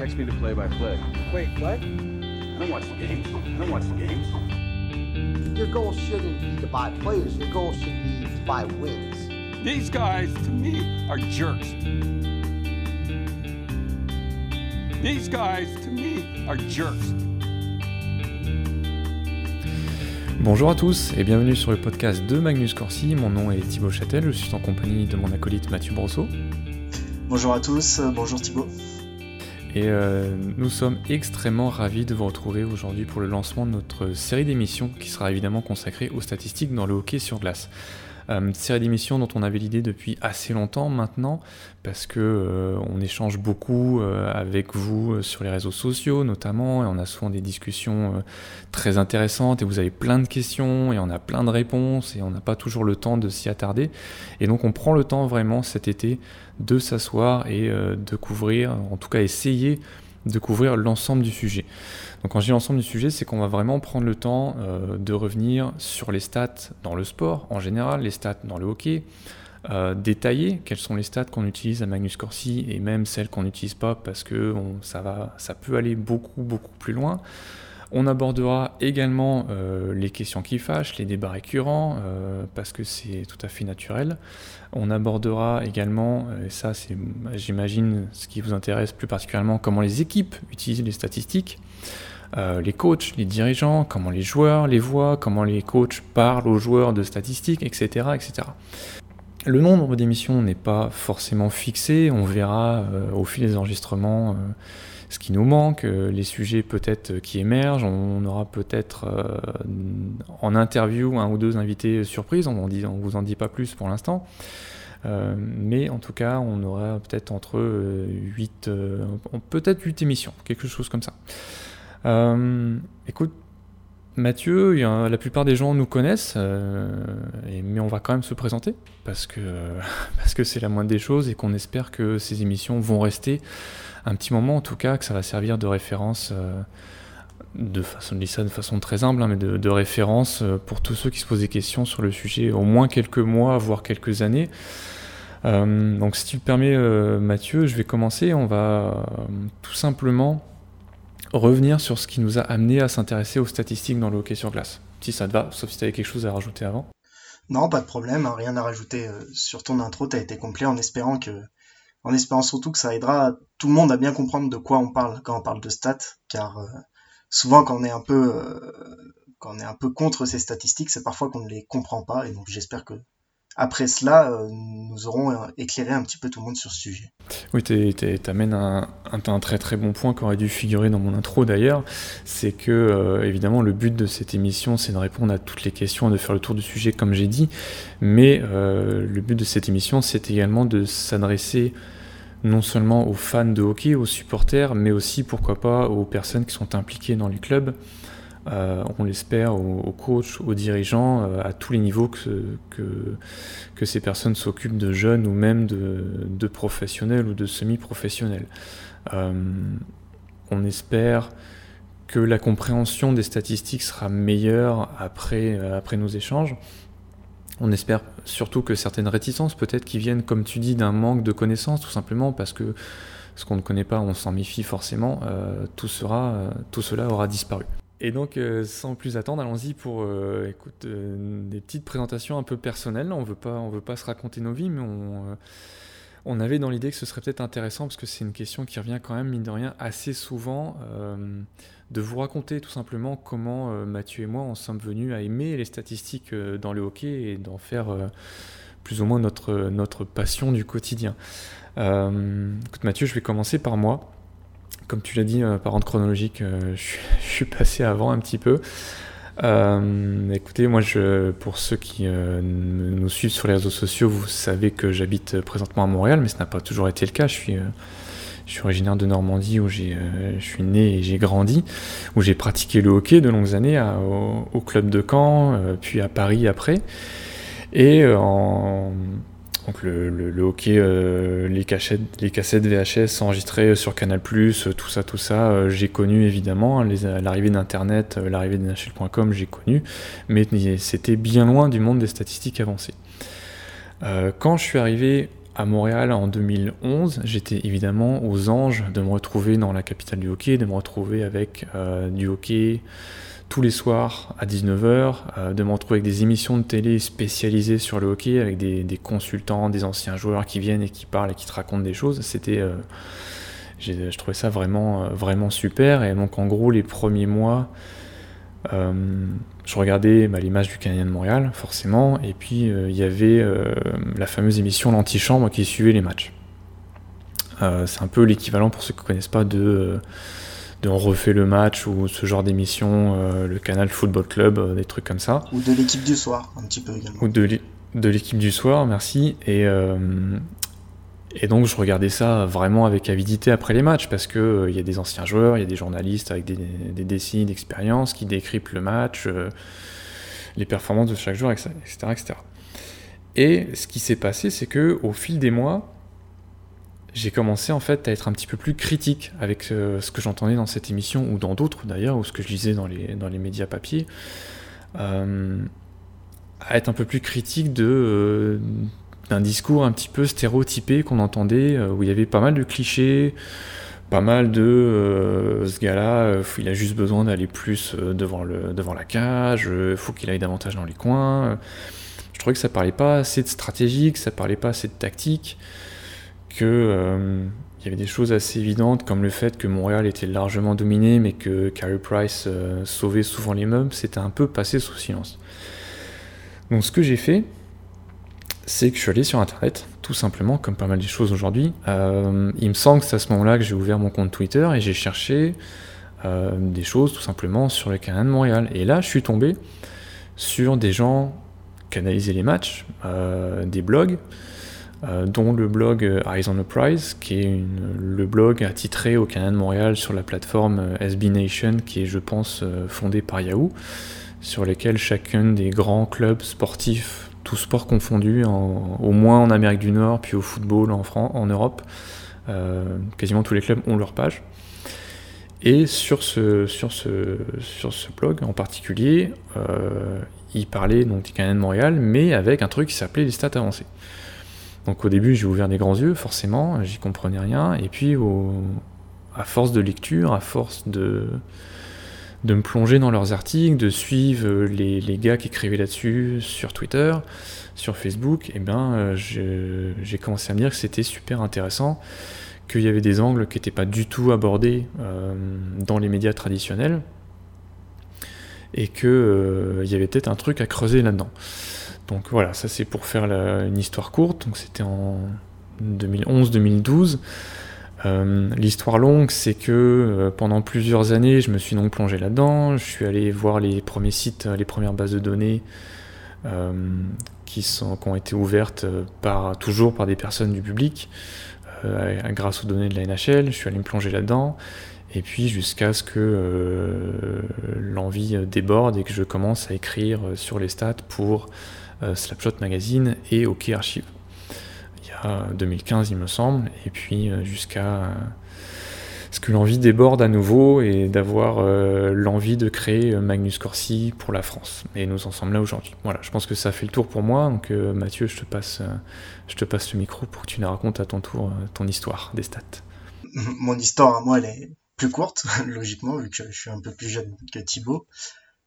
Text me the play-by-play. Wait, what? I don't watch the games. I don't watch the games. Your goal shouldn't be to buy players. Your goal should be to buy wins. These guys, to me, are jerks. These guys, to me, are jerks. Bonjour à tous et bienvenue sur le podcast de Magnus Corsi. Mon nom est Thibaut Châtel, je suis en compagnie de mon acolyte Mathieu Brosseau. Bonjour à tous, bonjour Thibaut. Et euh, nous sommes extrêmement ravis de vous retrouver aujourd'hui pour le lancement de notre série d'émissions qui sera évidemment consacrée aux statistiques dans le hockey sur glace. Euh, série d'émissions dont on avait l'idée depuis assez longtemps maintenant, parce que euh, on échange beaucoup euh, avec vous euh, sur les réseaux sociaux notamment, et on a souvent des discussions très intéressantes, et vous avez plein de questions, et on a plein de réponses, et on n'a pas toujours le temps de s'y attarder. Et donc on prend le temps vraiment cet été de s'asseoir et de couvrir, en tout cas essayer de couvrir l'ensemble du sujet. Donc quand je dis l'ensemble du sujet, c'est qu'on va vraiment prendre le temps euh, de revenir sur les stats dans le sport en général, les stats dans le hockey, euh, détailler quelles sont les stats qu'on utilise à Magnus Corsi et même celles qu'on n'utilise pas parce que ça, va, ça peut aller beaucoup beaucoup plus loin. On abordera également euh, les questions qui fâchent, les débats récurrents, parce que c'est tout à fait naturel. On abordera également, et ça c'est j'imagine ce qui vous intéresse plus particulièrement, comment les équipes utilisent les statistiques, euh, les coachs, les dirigeants, comment les joueurs les voient, comment les coachs parlent aux joueurs de statistiques, etc. etc. Le nombre d'émissions n'est pas forcément fixé, on verra euh, au fil des enregistrements euh, ce qui nous manque, les sujets peut-être qui émergent, on aura peut-être en interview un ou deux invités surprises, on ne vous en dit pas plus pour l'instant. Mais en tout cas, on aura peut-être entre 8, peut-être 8 émissions, quelque chose comme ça. Euh, écoute, Mathieu, la plupart des gens nous connaissent, euh, mais on va quand même se présenter parce que parce que c'est la moindre des choses et qu'on espère que ces émissions vont rester un petit moment, en tout cas, que ça va servir de référence. euh, de façon, ça de façon très humble, hein, mais de, de référence pour tous ceux qui se posent des questions sur le sujet, au moins quelques mois, voire quelques années. Donc, si tu le permets, Mathieu, je vais commencer. On va tout simplement revenir sur ce qui nous a amené à s'intéresser aux statistiques dans le hockey sur glace. Si ça te va, sauf si tu avais quelque chose à rajouter avant. Non, pas de problème, hein, rien à rajouter euh, sur ton intro, t'as été complet en espérant que, en espérant surtout que ça aidera tout le monde à bien comprendre de quoi on parle quand on parle de stats, car euh, souvent quand on est un peu, euh, quand on est un peu contre ces statistiques, c'est parfois qu'on ne les comprend pas, et donc j'espère que après cela, euh, nous aurons euh, éclairé un petit peu tout le monde sur ce sujet. Oui, t'es- t'amènes un, très très bon point qui aurait dû figurer dans mon intro d'ailleurs. C'est que, euh, évidemment, le but de cette émission, c'est de répondre à toutes les questions et de faire le tour du sujet, comme j'ai dit. Mais le but de cette émission, c'est également de s'adresser non seulement aux fans de hockey, aux supporters, mais aussi, pourquoi pas, aux personnes qui sont impliquées dans les clubs. Euh, on l'espère aux, coachs, aux dirigeants, euh, à tous les niveaux que, que, ces personnes s'occupent de jeunes ou même de, professionnels ou de semi-professionnels. Euh, on espère que la compréhension des statistiques sera meilleure après, nos échanges. On espère surtout que certaines réticences, peut-être qui viennent, comme tu dis, d'un manque de connaissances, tout simplement parce que ce qu'on ne connaît pas, on s'en méfie forcément, tout, tout cela aura disparu. Et donc, euh, sans plus attendre, allons-y pour euh, écoute, euh, des petites présentations un peu personnelles. On veut pas, on veut pas se raconter nos vies, mais on, on avait dans l'idée que ce serait peut-être intéressant, parce que c'est une question qui revient quand même, mine de rien, assez souvent, de vous raconter tout simplement comment Mathieu et moi, on sommes venus à aimer les statistiques dans le hockey et d'en faire plus ou moins notre, notre passion du quotidien. Écoute Mathieu, je vais commencer par moi. Comme tu l'as dit, euh, par ordre chronologique, euh, je, suis- passé avant un petit peu. Euh, écoutez, moi, je, pour ceux qui nous suivent sur les réseaux sociaux, vous savez que j'habite présentement à Montréal, mais ce n'a pas toujours été le cas. Je suis, originaire de Normandie, où j'ai, je suis né et j'ai grandi, où j'ai pratiqué le hockey de longues années au, au club de Caen, puis à Paris après. Et en, donc le, hockey, euh, les, les cassettes VHS enregistrées sur Canal+, euh, tout ça, tout ça, euh, j'ai connu évidemment. Les- L'arrivée d'Internet, euh, l'arrivée de NHL.com, j'ai connu. Mais c'était bien loin du monde des statistiques avancées. Euh, quand je suis arrivé à Montréal en 2011, j'étais évidemment aux anges de me retrouver dans la capitale du hockey, de me retrouver avec euh, du hockey tous les soirs à 19h, euh, de me retrouver avec des émissions de télé spécialisées sur le hockey, avec des, consultants, des anciens joueurs qui viennent et qui parlent et qui te racontent des choses. C'était, euh, je trouvais ça vraiment, vraiment super. Et donc en gros, les premiers mois, je regardais bah, l'image du Canadien de Montréal, forcément, et puis il y avait la fameuse émission L'Antichambre qui suivait les matchs. c'est un peu l'équivalent pour ceux qui ne connaissent pas de de On refait le match ou ce genre d'émission, euh, le canal Football Club, euh, des trucs comme ça. Ou de l'équipe du soir, un petit peu également. Ou de l'équipe du soir, merci. Et, euh, et donc je regardais ça vraiment avec avidité après les matchs parce qu'il il y a des anciens joueurs, il y a des journalistes avec des, des décennies d'expérience qui décryptent le match, les performances de chaque joueur, etc. etc. Et ce qui s'est passé, c'est que au fil des mois, j'ai commencé en fait à être un petit peu plus critique avec euh, ce que j'entendais dans cette émission ou dans d'autres d'ailleurs, ou ce que je lisais dans les, dans les médias papier, euh, à être un peu plus critique de, euh, d'un discours un petit peu stéréotypé qu'on entendait, où il y avait pas mal de clichés, pas mal de ce gars-là, il a juste besoin d'aller plus devant, le, devant la cage, il faut qu'il aille davantage dans les coins. Je trouvais que ça parlait pas assez de stratégique, ça parlait pas assez de tactique euh, il y avait des choses assez évidentes comme le fait que Montréal était largement dominé mais que Carey Price euh, sauvait souvent les meubles, c'était un peu passé sous silence. Donc ce que j'ai fait, c'est que je suis allé sur internet, tout simplement, comme pas mal de choses aujourd'hui. Euh, il me semble que c'est à ce moment-là que j'ai ouvert mon compte Twitter et j'ai cherché des choses tout simplement sur le Canada de Montréal. Et là, je suis tombé sur des gens qui analysaient les matchs, des blogs, euh, dont le blog euh, Eyes on the Prize, qui est le blog attitré au Canada de Montréal sur la plateforme euh, SB Nation, qui est, je pense, fondée par Yahoo, sur lesquels chacun des grands clubs sportifs, tous sports confondus, au moins en Amérique du Nord, puis au football en, Europe, quasiment tous les clubs ont leur page. Et sur ce, blog en particulier, il parlait donc du Canada de Montréal, mais avec un truc qui s'appelait les stats avancées. Donc au début, j'ai ouvert des grands yeux, forcément, j'y comprenais rien. Et puis, à force de lecture, à force de, de me plonger dans leurs articles, de suivre les, gars qui écrivaient là-dessus sur Twitter, sur Facebook, eh ben, euh, j'ai commencé à me dire que c'était super intéressant, qu'il y avait des angles qui n'étaient pas du tout abordés euh, dans les médias traditionnels, et qu'il euh, y avait peut-être un truc à creuser là-dedans. Donc voilà, ça c'est pour faire une histoire courte. Donc c'était en 2011-2012. Euh, l'histoire longue, c'est que euh, pendant plusieurs années, je me suis donc plongé là-dedans. Je suis allé voir les premiers sites, les premières bases de données euh, qui, qui ont été ouvertes par, toujours par des personnes du public, grâce aux données de la NHL. Je suis allé me plonger là-dedans. Et puis jusqu'à ce que l'envie déborde et que je commence à écrire sur les stats pour euh, Slapshot Magazine et OK Archive. Il y a 2015, il me semble, et puis euh, jusqu'à euh, ce que l'envie déborde à nouveau et d'avoir l'envie de créer Magnus Corsi pour la France. Et nous en sommes là aujourd'hui. Voilà, je pense que ça fait le tour pour moi. Donc Mathieu, je te passe, je te passe le micro pour que tu nous racontes à ton tour ton histoire des stats. Mon histoire à moi, elle est plus courte, logiquement, vu que je suis un peu plus jeune que Thibaut.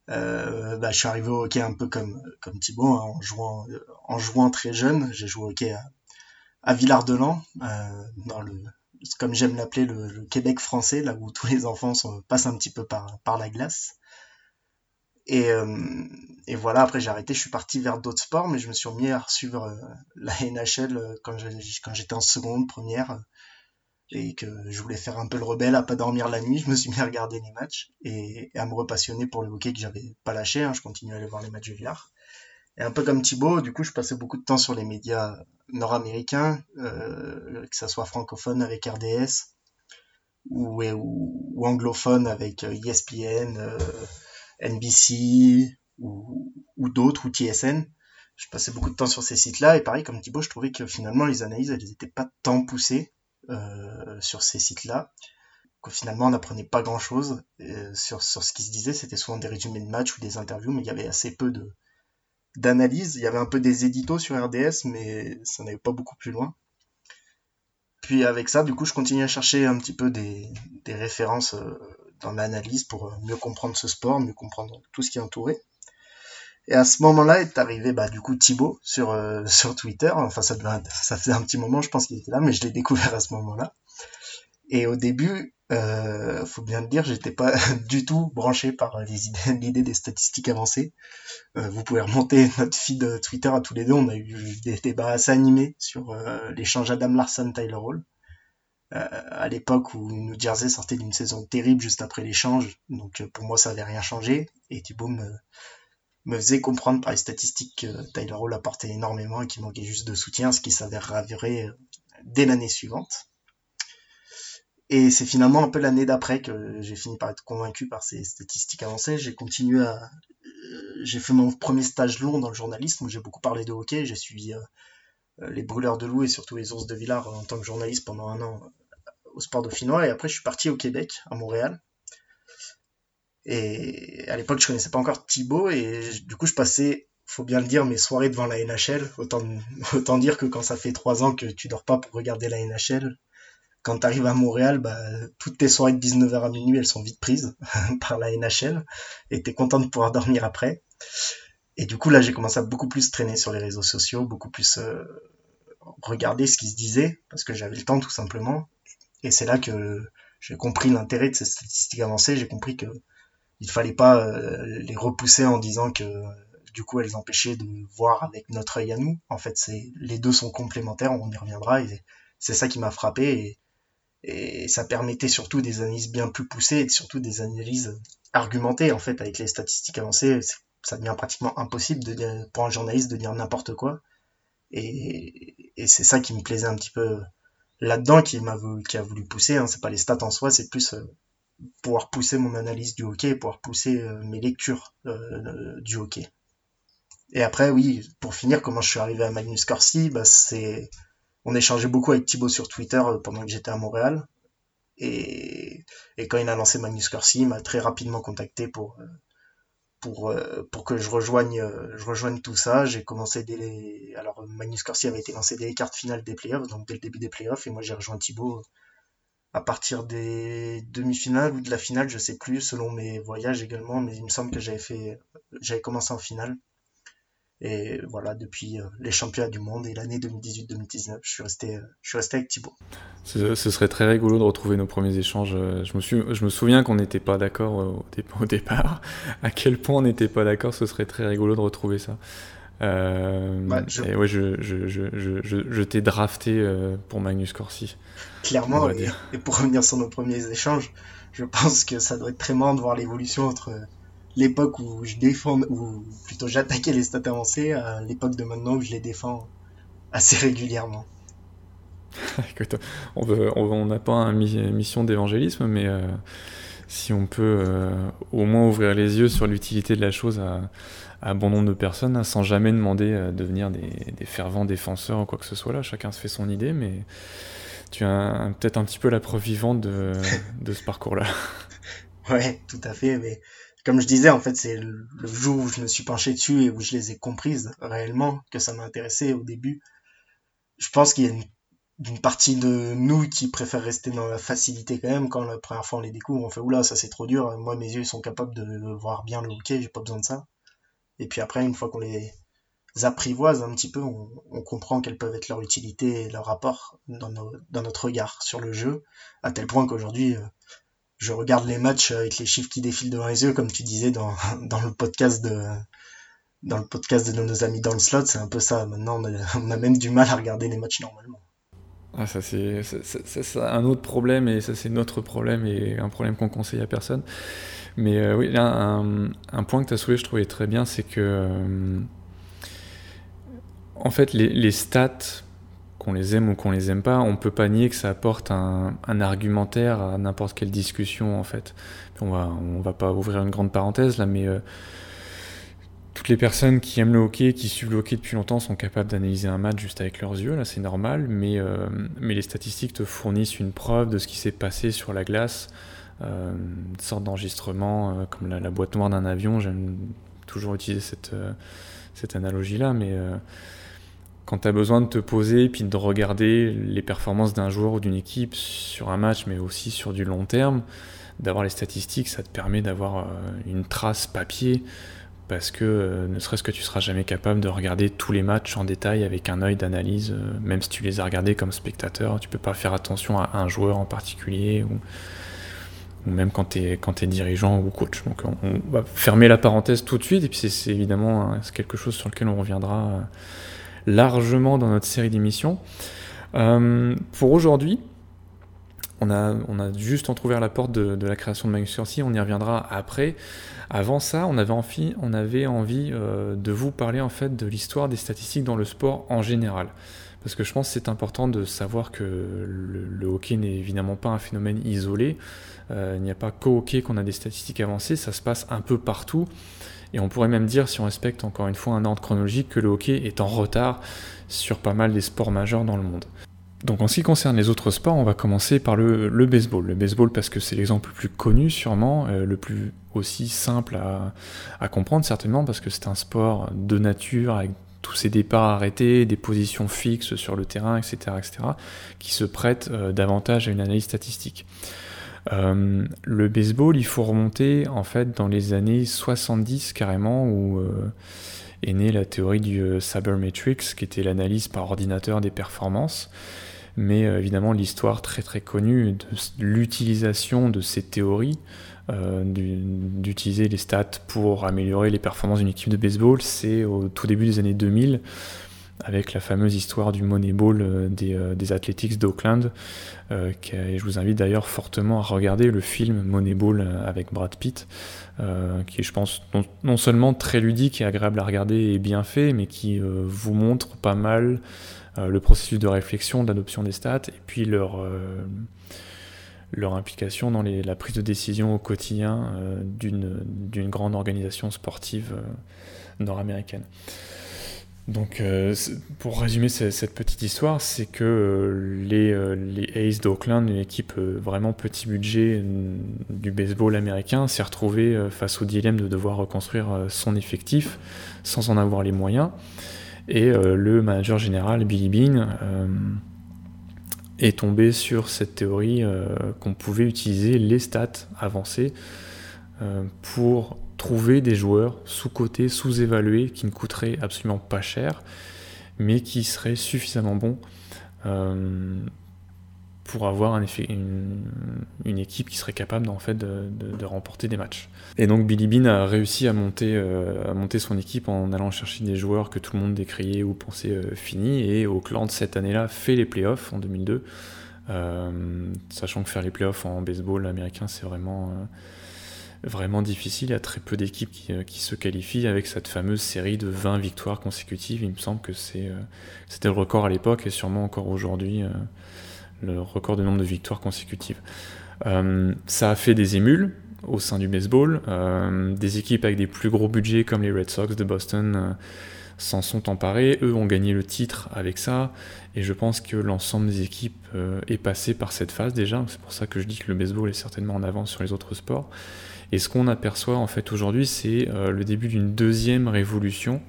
Euh, bah, je suis arrivé au hockey un peu comme, comme Thibaut, hein, en, jouant, en jouant très jeune. J'ai joué au hockey à, Villard-de-Lans, euh, le, comme j'aime l'appeler, le, Québec français, là où tous les enfants sont, passent un petit peu par, par la glace. Et, euh, et voilà, après j'ai arrêté, je suis parti vers d'autres sports, mais je me suis remis à suivre euh, la NHL euh, quand j'étais en seconde, première et que je voulais faire un peu le rebelle à pas dormir la nuit, je me suis mis à regarder les matchs et, à me repassionner pour le hockey que j'avais pas lâché. Hein. je continuais à aller voir les matchs de Villard. Et un peu comme Thibaut, du coup, je passais beaucoup de temps sur les médias nord-américains, euh, que ça soit francophone avec RDS ou, anglophone avec ESPN, euh, e euh NBC ou, ou d'autres, ou TSN. Je passais beaucoup de temps sur ces sites-là et pareil, comme Thibaut, je trouvais que finalement les analyses, elles n'étaient pas tant poussées euh, sur ces sites-là. Que finalement, on n'apprenait pas grand-chose euh, sur, ce qui se disait. C'était souvent des résumés de matchs ou des interviews, mais il y avait assez peu de d'analyse. Il y avait un peu des éditos sur RDS, mais ça n'allait pas beaucoup plus loin. puis avec ça, du coup, je continue à chercher un petit peu des, des références dans l'analyse pour mieux comprendre ce sport, mieux comprendre tout ce qui est entouré. Et à ce moment-là est arrivé bah, du coup Thibaut sur, euh, sur Twitter. Enfin, ça, devait, ça faisait un petit moment, je pense qu'il était là, mais je l'ai découvert à ce moment-là. Et au début, euh, faut bien le dire, j'étais pas du tout branché par l'idée des statistiques avancées. Euh, vous pouvez remonter notre feed Twitter à tous les deux. On a eu des débats assez animés sur euh, l'échange Adam Larson-Tyler Hall. À l'époque où New Jersey sortait d'une saison terrible juste après l'échange. Donc pour moi, ça n'avait rien changé. Et Thibaut me, me faisait comprendre par les statistiques que Tyler Hall apportait énormément et qu'il manquait juste de soutien, ce qui s'avère avéré euh, dès l'année suivante. Et c'est finalement un peu l'année d'après que j'ai fini par être convaincu par ces statistiques avancées. J'ai continué à... Euh, j'ai fait mon premier stage long dans le journalisme où j'ai beaucoup parlé de hockey. J'ai suivi euh, les brûleurs de loup et surtout les ours de Villars en tant que journaliste pendant un an au sport dauphinois. Et après, je suis parti au Québec, à Montréal, et à l'époque, je connaissais pas encore Thibaut et du coup, je passais, faut bien le dire, mes soirées devant la NHL. Autant, autant dire que quand ça fait trois ans que tu dors pas pour regarder la NHL, quand tu arrives à Montréal, bah, toutes tes soirées de 19h à minuit, elles sont vite prises par la NHL et t'es content de pouvoir dormir après. Et du coup, là, j'ai commencé à beaucoup plus traîner sur les réseaux sociaux, beaucoup plus euh, regarder ce qui se disait parce que j'avais le temps tout simplement. Et c'est là que j'ai compris l'intérêt de ces statistiques avancées. J'ai compris que il fallait pas euh, les repousser en disant que du coup elles empêchaient de voir avec notre œil à nous. En fait, c'est les deux sont complémentaires, on y reviendra et c'est ça qui m'a frappé et, et, ça permettait surtout des analyses bien plus poussées et surtout des analyses argumentées en fait avec les statistiques avancées. Ça devient pratiquement impossible de pour un journaliste de dire n'importe quoi et, et c'est ça qui me plaisait un petit peu là-dedans qui m'a qui a voulu pousser. Hein. C'est pas les stats en soi, c'est plus euh, pouvoir pousser mon analyse du hockey, pouvoir pousser euh, mes lectures euh, du hockey. Et après, oui, pour finir, comment je suis arrivé à Magnus Corsi, bah, c'est, on échangeait beaucoup avec Thibaut sur Twitter euh, pendant que j'étais à Montréal. Et, et, quand il a lancé Magnus Corsi, il m'a très rapidement contacté pour, pour, pour que je rejoigne, je rejoigne tout ça. J'ai commencé dès les, alors Magnus Corsi avait été lancé dès les cartes finales des playoffs, donc dès le début des playoffs, et moi j'ai rejoint Thibaut à partir des demi-finales ou de la finale, je sais plus, selon mes voyages également, mais il me semble que j'avais fait, j'avais commencé en finale. Et voilà, depuis euh, les championnats du monde et l'année 2018-2019, je suis resté, je suis resté avec Thibaut. Ce, serait très rigolo de retrouver nos premiers échanges. Je me, suis, je me souviens qu'on n'était pas d'accord au, départ. À quel point on n'était pas d'accord, ce serait très rigolo de retrouver ça. Euh, je... Et ouais, je, je, je, je t'ai drafté euh, pour Magnus Corsi. Clairement, et, et, pour revenir sur nos premiers échanges, je pense que ça doit être très marrant de voir l'évolution entre l'époque où je défends, ou plutôt j'attaquais les stats avancées, à l'époque de maintenant où je les défends assez régulièrement. Écoute, on n'a pas une mission d'évangélisme, mais euh, si on peut au moins ouvrir les yeux sur l'utilité de la chose à, à, bon nombre de personnes, hein, sans jamais demander euh, de devenir des, des, fervents défenseurs ou quoi que ce soit là, chacun se fait son idée, mais tu as peut-être un petit peu la preuve vivante de, de ce parcours-là. Ouais, tout à fait, mais comme je disais, en fait, c'est le jour où je me suis penché dessus et où je les ai comprises réellement que ça m'a intéressé au début. Je pense qu'il y a une partie de nous qui préfère rester dans la facilité quand même quand la première fois on les découvre on fait oula ça c'est trop dur moi mes yeux sont capables de voir bien le hockey j'ai pas besoin de ça et puis après une fois qu'on les apprivoise un petit peu on, comprend quelles peuvent être leur utilité et leur rapport dans, notre regard sur le jeu à tel point qu'aujourd'hui euh, je regarde les matchs avec les chiffres qui défilent devant les yeux comme tu disais dans, le podcast de dans le podcast de nos amis dans le slot c'est un peu ça. Maintenant on a même du mal à regarder les matchs normalement ah, ça c'est un autre problème et ça c'est notre problème et un problème qu'on conseille à personne. Mais euh, oui, là, un, un, point que tu as soulevé, je trouvais très bien, c'est que euh, en fait les, stats, qu'on les aime ou qu'on les aime pas, on peut pas nier que ça apporte un, argumentaire à n'importe quelle discussion en fait. on va va pas ouvrir une grande parenthèse là, mais euh, toutes les personnes qui aiment le hockey, qui suivent le hockey depuis longtemps, sont capables d'analyser un match juste avec leurs yeux, là c'est normal, mais, euh, mais les statistiques te fournissent une preuve de ce qui s'est passé sur la glace, euh, une sorte d'enregistrement, euh, comme la, boîte noire d'un avion, j'aime toujours utiliser cette, cette analogie-là, mais quand tu as besoin de te poser puis de regarder les performances d'un joueur ou d'une équipe sur un match, mais aussi sur du long terme, d'avoir les statistiques, ça te permet d'avoir une trace papier parce que euh, ne serait-ce que tu seras jamais capable de regarder tous les matchs en détail avec un œil d'analyse, euh, même si tu les as regardés comme spectateur, tu peux pas faire attention à un joueur en particulier ou, même quand tu es, quand dirigeant ou coach. Donc on, va fermer la parenthèse tout de suite et puis c'est évidemment hein, quelque chose sur lequel on reviendra largement dans notre série d'émissions. pour aujourd'hui, on a, juste entrouvert la porte de, la création de Magnus on y reviendra après. Avant ça, on avait envie, on avait envie euh, de vous parler en fait de l'histoire des statistiques dans le sport en général. Parce que je pense que c'est important de savoir que le, hockey n'est évidemment pas un phénomène isolé. Euh, il n'y a pas qu'au hockey qu'on a des statistiques avancées, ça se passe un peu partout. Et on pourrait même dire, si on respecte encore une fois un ordre chronologique, que le hockey est en retard sur pas mal des sports majeurs dans le monde. Donc en ce qui concerne les autres sports, on va commencer par le, baseball. Le baseball parce que c'est l'exemple le plus connu sûrement, euh, le plus aussi simple à, comprendre certainement parce que c'est un sport de nature avec tous ses départs arrêtés, des positions fixes sur le terrain, etc., etc., qui se prête euh, davantage à une analyse statistique. Euh, le baseball, il faut remonter en fait dans les années 70 carrément où est née la théorie du Sabermetrics, qui était l'analyse par ordinateur des performances mais euh, évidemment l'histoire très très connue de l'utilisation de ces théories, euh, d'utiliser les stats pour améliorer les performances d'une équipe de baseball, c'est au tout début des années 2000 avec la fameuse histoire du Moneyball euh, des, des Athletics d'Oakland. je vous invite d'ailleurs fortement à regarder le film Moneyball avec Brad Pitt, qui est, je pense, non, seulement très ludique et agréable à regarder et bien fait, mais qui vous montre pas mal le processus de réflexion, d'adoption des stats, et puis leur, euh, leur implication dans la prise de décision au quotidien euh, d'une grande organisation sportive nord-américaine. Donc, pour résumer cette, petite histoire, c'est que les, les Aces d'Oakland, une équipe vraiment petit budget du baseball américain, s'est retrouvée face au dilemme de devoir reconstruire son effectif sans en avoir les moyens. Et euh, le manager général, Billy Bean, euh, est tombé sur cette théorie euh, qu'on pouvait utiliser les stats avancées pour trouver des joueurs sous-cotés, sous-évalués, qui ne coûteraient absolument pas cher, mais qui seraient suffisamment bons pour avoir un effet, une, équipe qui serait capable en fait, de, remporter des matchs. Et donc Billy Bean a réussi à monter, euh, à monter son équipe en allant chercher des joueurs que tout le monde décriait ou pensait euh, finis. Et Auckland, cette année-là, fait les playoffs en 2002. Euh, sachant que faire les playoffs en baseball américain, c'est vraiment, vraiment difficile. Il y a très peu d'équipes qui, qui, se qualifient avec cette fameuse série de 20 victoires consécutives. Il me semble que c'était le record à l'époque et sûrement encore aujourd'hui le record de nombre de victoires consécutives. Euh, ça a fait des émules au sein du baseball. Euh, des équipes avec des plus gros budgets comme les Red Sox de Boston euh, s'en sont emparées. Eux ont gagné le titre avec ça. Et je pense que l'ensemble des équipes est passé par cette phase déjà. C'est pour ça que je dis que le baseball est certainement en avance sur les autres sports. Et ce qu'on aperçoit en fait aujourd'hui, c'est le début d'une deuxième révolution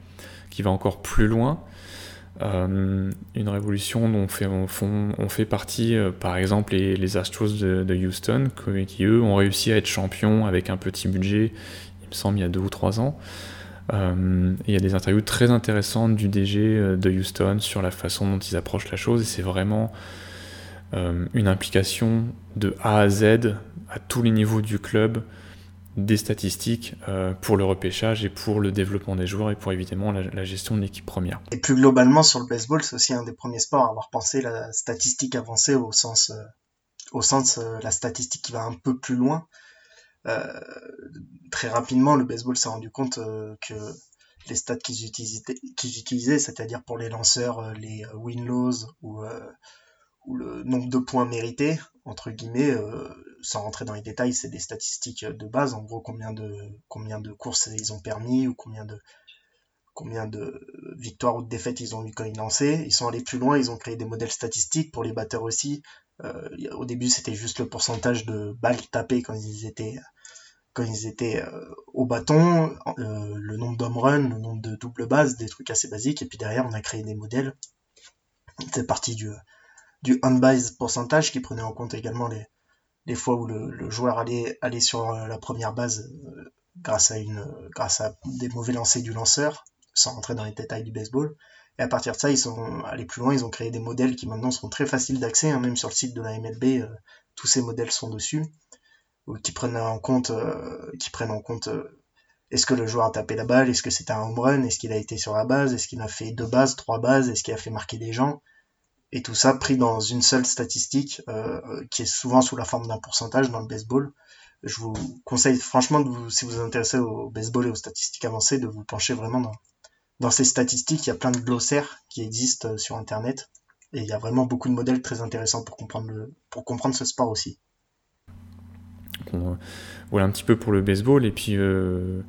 qui va encore plus loin euh, une révolution dont on fait, partie, euh, par exemple, les, Astros de, Houston, qui, eux ont réussi à être champions avec un petit budget, il me semble, il y a deux ou trois ans. Euh, il y a des interviews très intéressantes du DG de Houston sur la façon dont ils approchent la chose, et c'est vraiment une implication de A à Z à tous les niveaux du club des statistiques euh, pour le repêchage et pour le développement des joueurs et pour évidemment la, gestion de l'équipe première. Et plus globalement sur le baseball, c'est aussi un des premiers sports à avoir pensé la statistique avancée au sens, euh, au sens euh, la statistique qui va un peu plus loin. très rapidement, le baseball s'est rendu compte que les stats qu'ils utilisaient, c'est-à-dire pour les lanceurs, les win-loss ou, ou le nombre de points mérités, entre guillemets, sans rentrer dans les détails, c'est des statistiques de base, en gros combien de, combien de courses ils ont permis ou combien de, combien de victoires ou de défaites ils ont eu quand ils lançaient. Ils sont allés plus loin, ils ont créé des modèles statistiques pour les batteurs aussi. Euh, au début, c'était juste le pourcentage de balles tapées quand ils étaient quand ils étaient euh, au bâton, euh, le nombre d'home run, le nombre de double base, des trucs assez basiques. Et puis derrière, on a créé des modèles. C'est parti du, du on-base pourcentage qui prenait en compte également les, fois où le, joueur allait, aller sur la première base grâce, à une, grâce à des mauvais lancers du lanceur, sans rentrer dans les détails du baseball. Et à partir de ça, ils sont allés plus loin, ils ont créé des modèles qui maintenant sont très faciles d'accès, hein, même sur le site de la MLB, tous ces modèles sont dessus qui prennent en compte, euh, qui prennent en compte euh, est-ce que le joueur a tapé la balle, est-ce que c'était un home run, est-ce qu'il a été sur la base, est-ce qu'il a fait deux bases, trois bases, est-ce qu'il a fait marquer des gens, et tout ça pris dans une seule statistique euh, qui est souvent sous la forme d'un pourcentage dans le baseball. Je vous conseille franchement, de vous, si vous vous intéressez au baseball et aux statistiques avancées, de vous pencher vraiment dans, ces statistiques. Il y a plein de glossaires qui existent sur Internet, et il y a vraiment beaucoup de modèles très intéressants pour comprendre, ce sport aussi voilà un petit peu pour le baseball. Et puis, euh,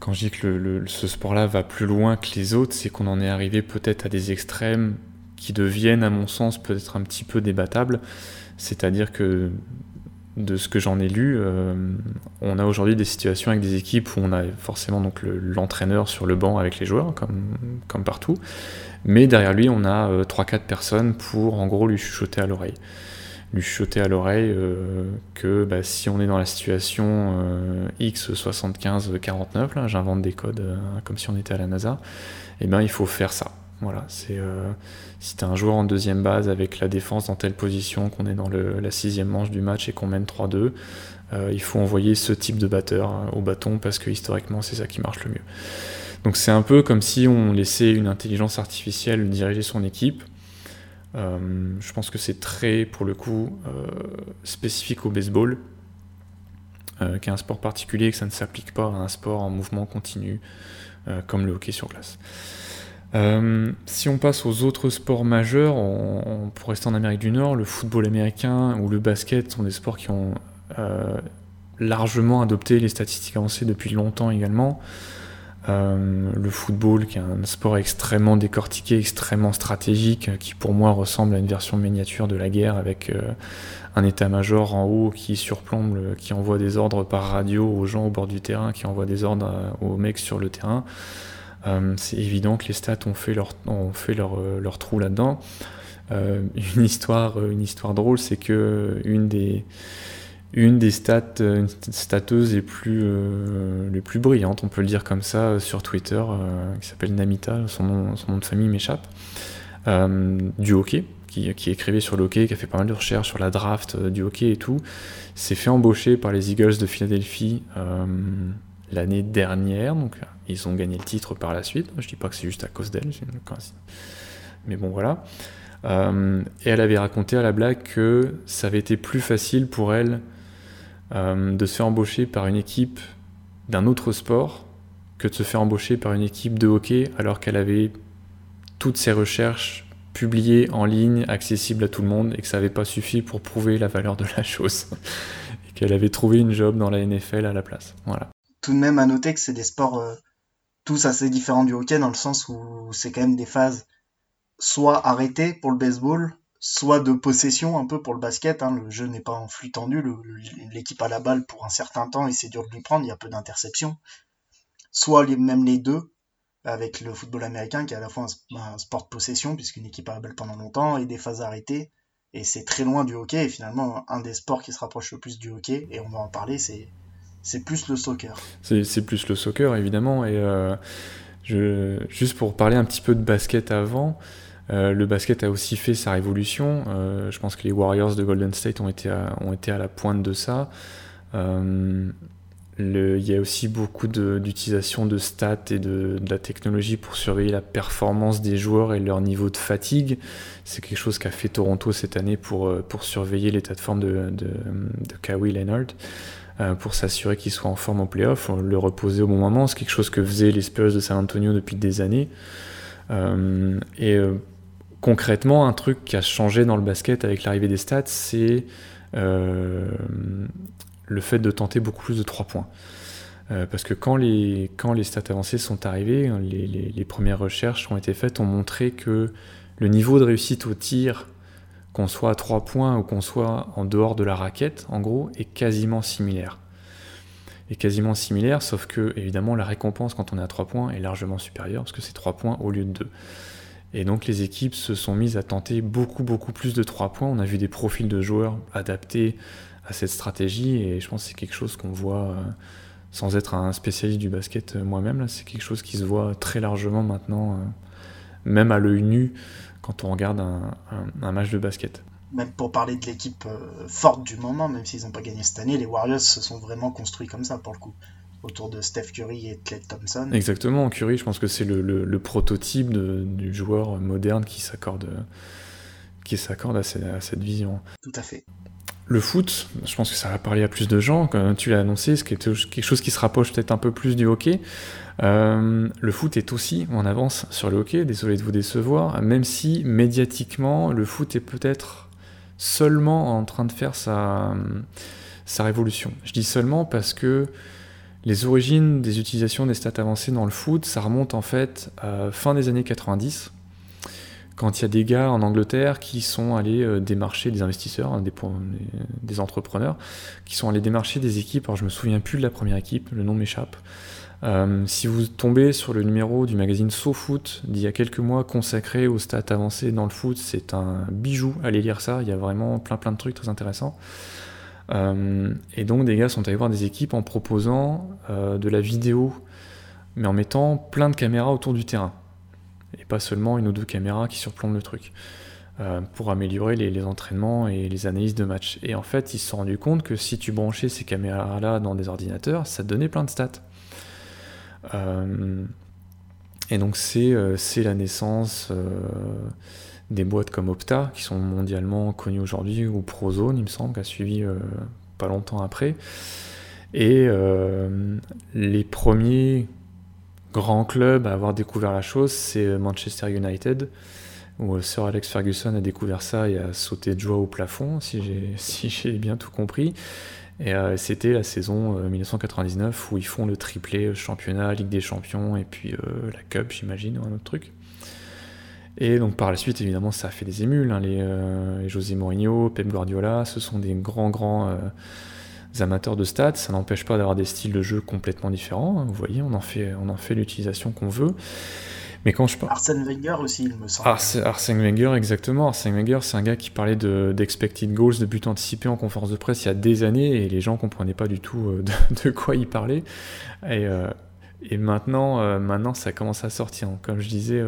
quand je dis que ce sport-là va plus loin que les autres, c'est qu'on en est arrivé peut-être à des extrêmes qui deviennent, à mon sens, peut-être un petit peu débattables. C'est-à-dire que de ce que j'en ai lu, euh, on a aujourd'hui des situations avec des équipes où on a forcément l'entraîneur sur le banc avec les joueurs, comme, comme partout, mais derrière lui, on a 3-4 euh, personnes pour en gros lui chuchoter à l'oreille lui chuchoter à l'oreille euh, que bah, si on est dans la situation euh, X7549, là j'invente des codes comme si on était à la NASA, et eh ben il faut faire ça. Voilà, c'est si tu un joueur en deuxième base avec la défense dans telle position, qu'on est dans la sixième manche du match et qu'on mène 3-2, il faut envoyer ce type de batteur au bâton parce que historiquement c'est ça qui marche le mieux. Donc c'est un peu comme si on laissait une intelligence artificielle diriger son équipe euh, je pense que c'est très, pour le coup, euh, spécifique au baseball, euh, qui est un sport particulier et que ça ne s'applique pas à un sport en mouvement continu, comme le hockey sur glace. Si on passe aux autres sports majeurs, pour rester en Amérique du Nord, le football américain ou le basket sont des sports qui ont largement adopté les statistiques avancées depuis longtemps également. Euh, le football, qui est un sport extrêmement décortiqué, extrêmement stratégique, qui pour moi ressemble à une version miniature de la guerre avec euh, un état-major en haut qui surplombe, qui envoie des ordres par radio aux gens au bord du terrain, qui envoie des ordres aux mecs sur le terrain. Euh, c'est évident que les stats ont fait leur, leur trou là-dedans. une, histoire, une histoire drôle, c'est que une des une stats, euh, une stateuses les plus, euh, plus brillantes, on peut le dire comme ça, euh, sur Twitter, qui s'appelle Namita, son nom, de famille m'échappe, du hockey, qui, qui, écrivait sur le hockey, qui a fait pas mal de recherches sur la draft du hockey et tout, s'est fait embaucher par les Eagles de Philadelphie l'année dernière, donc ils ont gagné le titre par la suite. Je dis pas que c'est juste à cause d'elle, mais bon voilà. et elle avait raconté à la blague que ça avait été plus facile pour elle euh, de se faire embaucher par une équipe d'un autre sport que de se faire embaucher par une équipe de hockey alors qu'elle avait toutes ses recherches publiées en ligne, accessibles à tout le monde, et que ça n'avait pas suffi pour prouver la valeur de la chose. et qu'elle avait trouvé une job dans la NFL à la place. Voilà. Tout de même à noter que c'est des sports euh, tous assez différents du hockey dans le sens où c'est quand même des phases soit arrêtées pour le baseball, soit de possession un peu pour le basket. Hein. Le jeu n'est pas en flux tendu. L'équipe a la balle pour un certain temps et c'est dur de lui prendre. Il y a peu d'interceptions. Soit même les deux, avec le football américain qui est à la fois un, sport de possession puisqu'une équipe a la balle pendant longtemps et des phases arrêtées. Et c'est très loin du hockey. Et finalement, un des sports qui se rapproche le plus du hockey, et on va en parler, c'est c'est plus le soccer. C'est plus le soccer, évidemment. Et euh, juste pour parler un petit peu de basket avant, euh, le basket a aussi fait sa révolution. Euh, je pense que les Warriors de Golden State ont été à, ont été à la pointe de ça. Il y a aussi beaucoup d'utilisation de, stats et de, la technologie pour surveiller la performance des joueurs et leur niveau de fatigue. C'est quelque chose qu'a fait Toronto cette année pour, pour surveiller l'état de forme de, de, de Kawhi Leonard, pour s'assurer qu'il soit en forme en playoff, le reposer au bon moment. C'est quelque chose que faisaient les Spurs de San Antonio depuis des années. et concrètement, un truc qui a changé dans le basket avec l'arrivée des stats, c'est euh, le fait de tenter beaucoup plus de 3 points. Euh, parce que quand les, quand les stats avancées sont arrivées, les, les, premières recherches ont été faites, ont montré que le niveau de réussite au tir, qu'on soit à 3 points ou qu'on soit en dehors de la raquette, en gros, est quasiment similaire. est quasiment similaire, sauf que évidemment la récompense quand on est à 3 points est largement supérieure, parce que c'est 3 points au lieu de 2. Et donc les équipes se sont mises à tenter beaucoup beaucoup plus de 3 points. On a vu des profils de joueurs adaptés à cette stratégie, et je pense que c'est quelque chose qu'on voit, euh, sans être un spécialiste du basket euh, moi-même, c'est quelque chose qui se voit très largement maintenant, euh, même à l'œil nu, quand on regarde un match de basket même pour parler de l'équipe euh, forte du moment, même s'ils n'ont pas gagné cette année, les Warriors se sont vraiment construits comme ça pour le coup, autour de Steph Curry et Clay Thompson. Exactement, Curry, je pense que c'est le, prototype du joueur moderne qui s'accorde qui s'accorde à, cette vision. Tout à fait. Le foot, je pense que ça va parler à plus de gens, comme tu l'as annoncé, c'est quelque chose qui se rapproche peut-être un peu plus du hockey. Euh, le foot est aussi en avance sur le hockey, désolé de vous décevoir, même si médiatiquement, le foot est peut-être seulement en train de faire sa, sa révolution. Je dis seulement parce que les origines des utilisations des stats avancées dans le foot, ça remonte en fait à fin des années 90, quand il y a des gars en Angleterre qui sont allés euh, démarcher des investisseurs, hein, des, entrepreneurs, qui sont allés démarcher des équipes. Alors je me souviens plus de la première équipe, le nom m'échappe. Euh, si vous tombez sur le numéro du magazine SoFoot d'il y a quelques mois consacré aux stats avancées dans le foot, c'est un bijou. Allez lire ça, il y a vraiment plein plein de trucs très intéressants. Euh, et donc des gars sont allés voir des équipes en proposant de la vidéo, mais en mettant plein de caméras autour du terrain. Et pas seulement une ou deux caméras qui surplombent le truc. pour améliorer les, entraînements et les analyses de match. Et en fait, ils se sont rendus compte que si tu branchais ces caméras-là dans des ordinateurs, ça te donnait plein de stats. Euh, et donc euh, c'est la naissance euh, des boîtes comme Opta, qui sont mondialement connues aujourd'hui, ou Prozone, il me semble, qui a suivi pas longtemps après. Et les premiers grands clubs à avoir découvert la chose, c'est Manchester United, où Sir Alex Ferguson a découvert ça et a sauté de joie au plafond, si j'ai bien tout compris. Et euh, c'était la saison 1999 euh, où ils font le triplé championnat, Ligue des Champions et puis euh, la Cup, j'imagine, ou un autre truc. Et donc par la suite, évidemment, ça a fait des émules. Hein, les, José Mourinho, Pep Guardiola, ce sont des grands, grands amateurs de stats. Ça n'empêche pas d'avoir des styles de jeu complètement différents. Hein, vous voyez, on en fait, on en fait l'utilisation qu'on veut. Mais quand je parle. Arsène Wenger aussi, il me semble. Arsène Wenger, exactement. Arsène Wenger, c'est un gars qui parlait d'expected goals, de buts anticipés en conférence de presse il y a des années et les gens ne comprenaient pas du tout euh, de, quoi il parlait. Et, euh, et maintenant, euh, maintenant, ça commence à sortir. Comme je disais,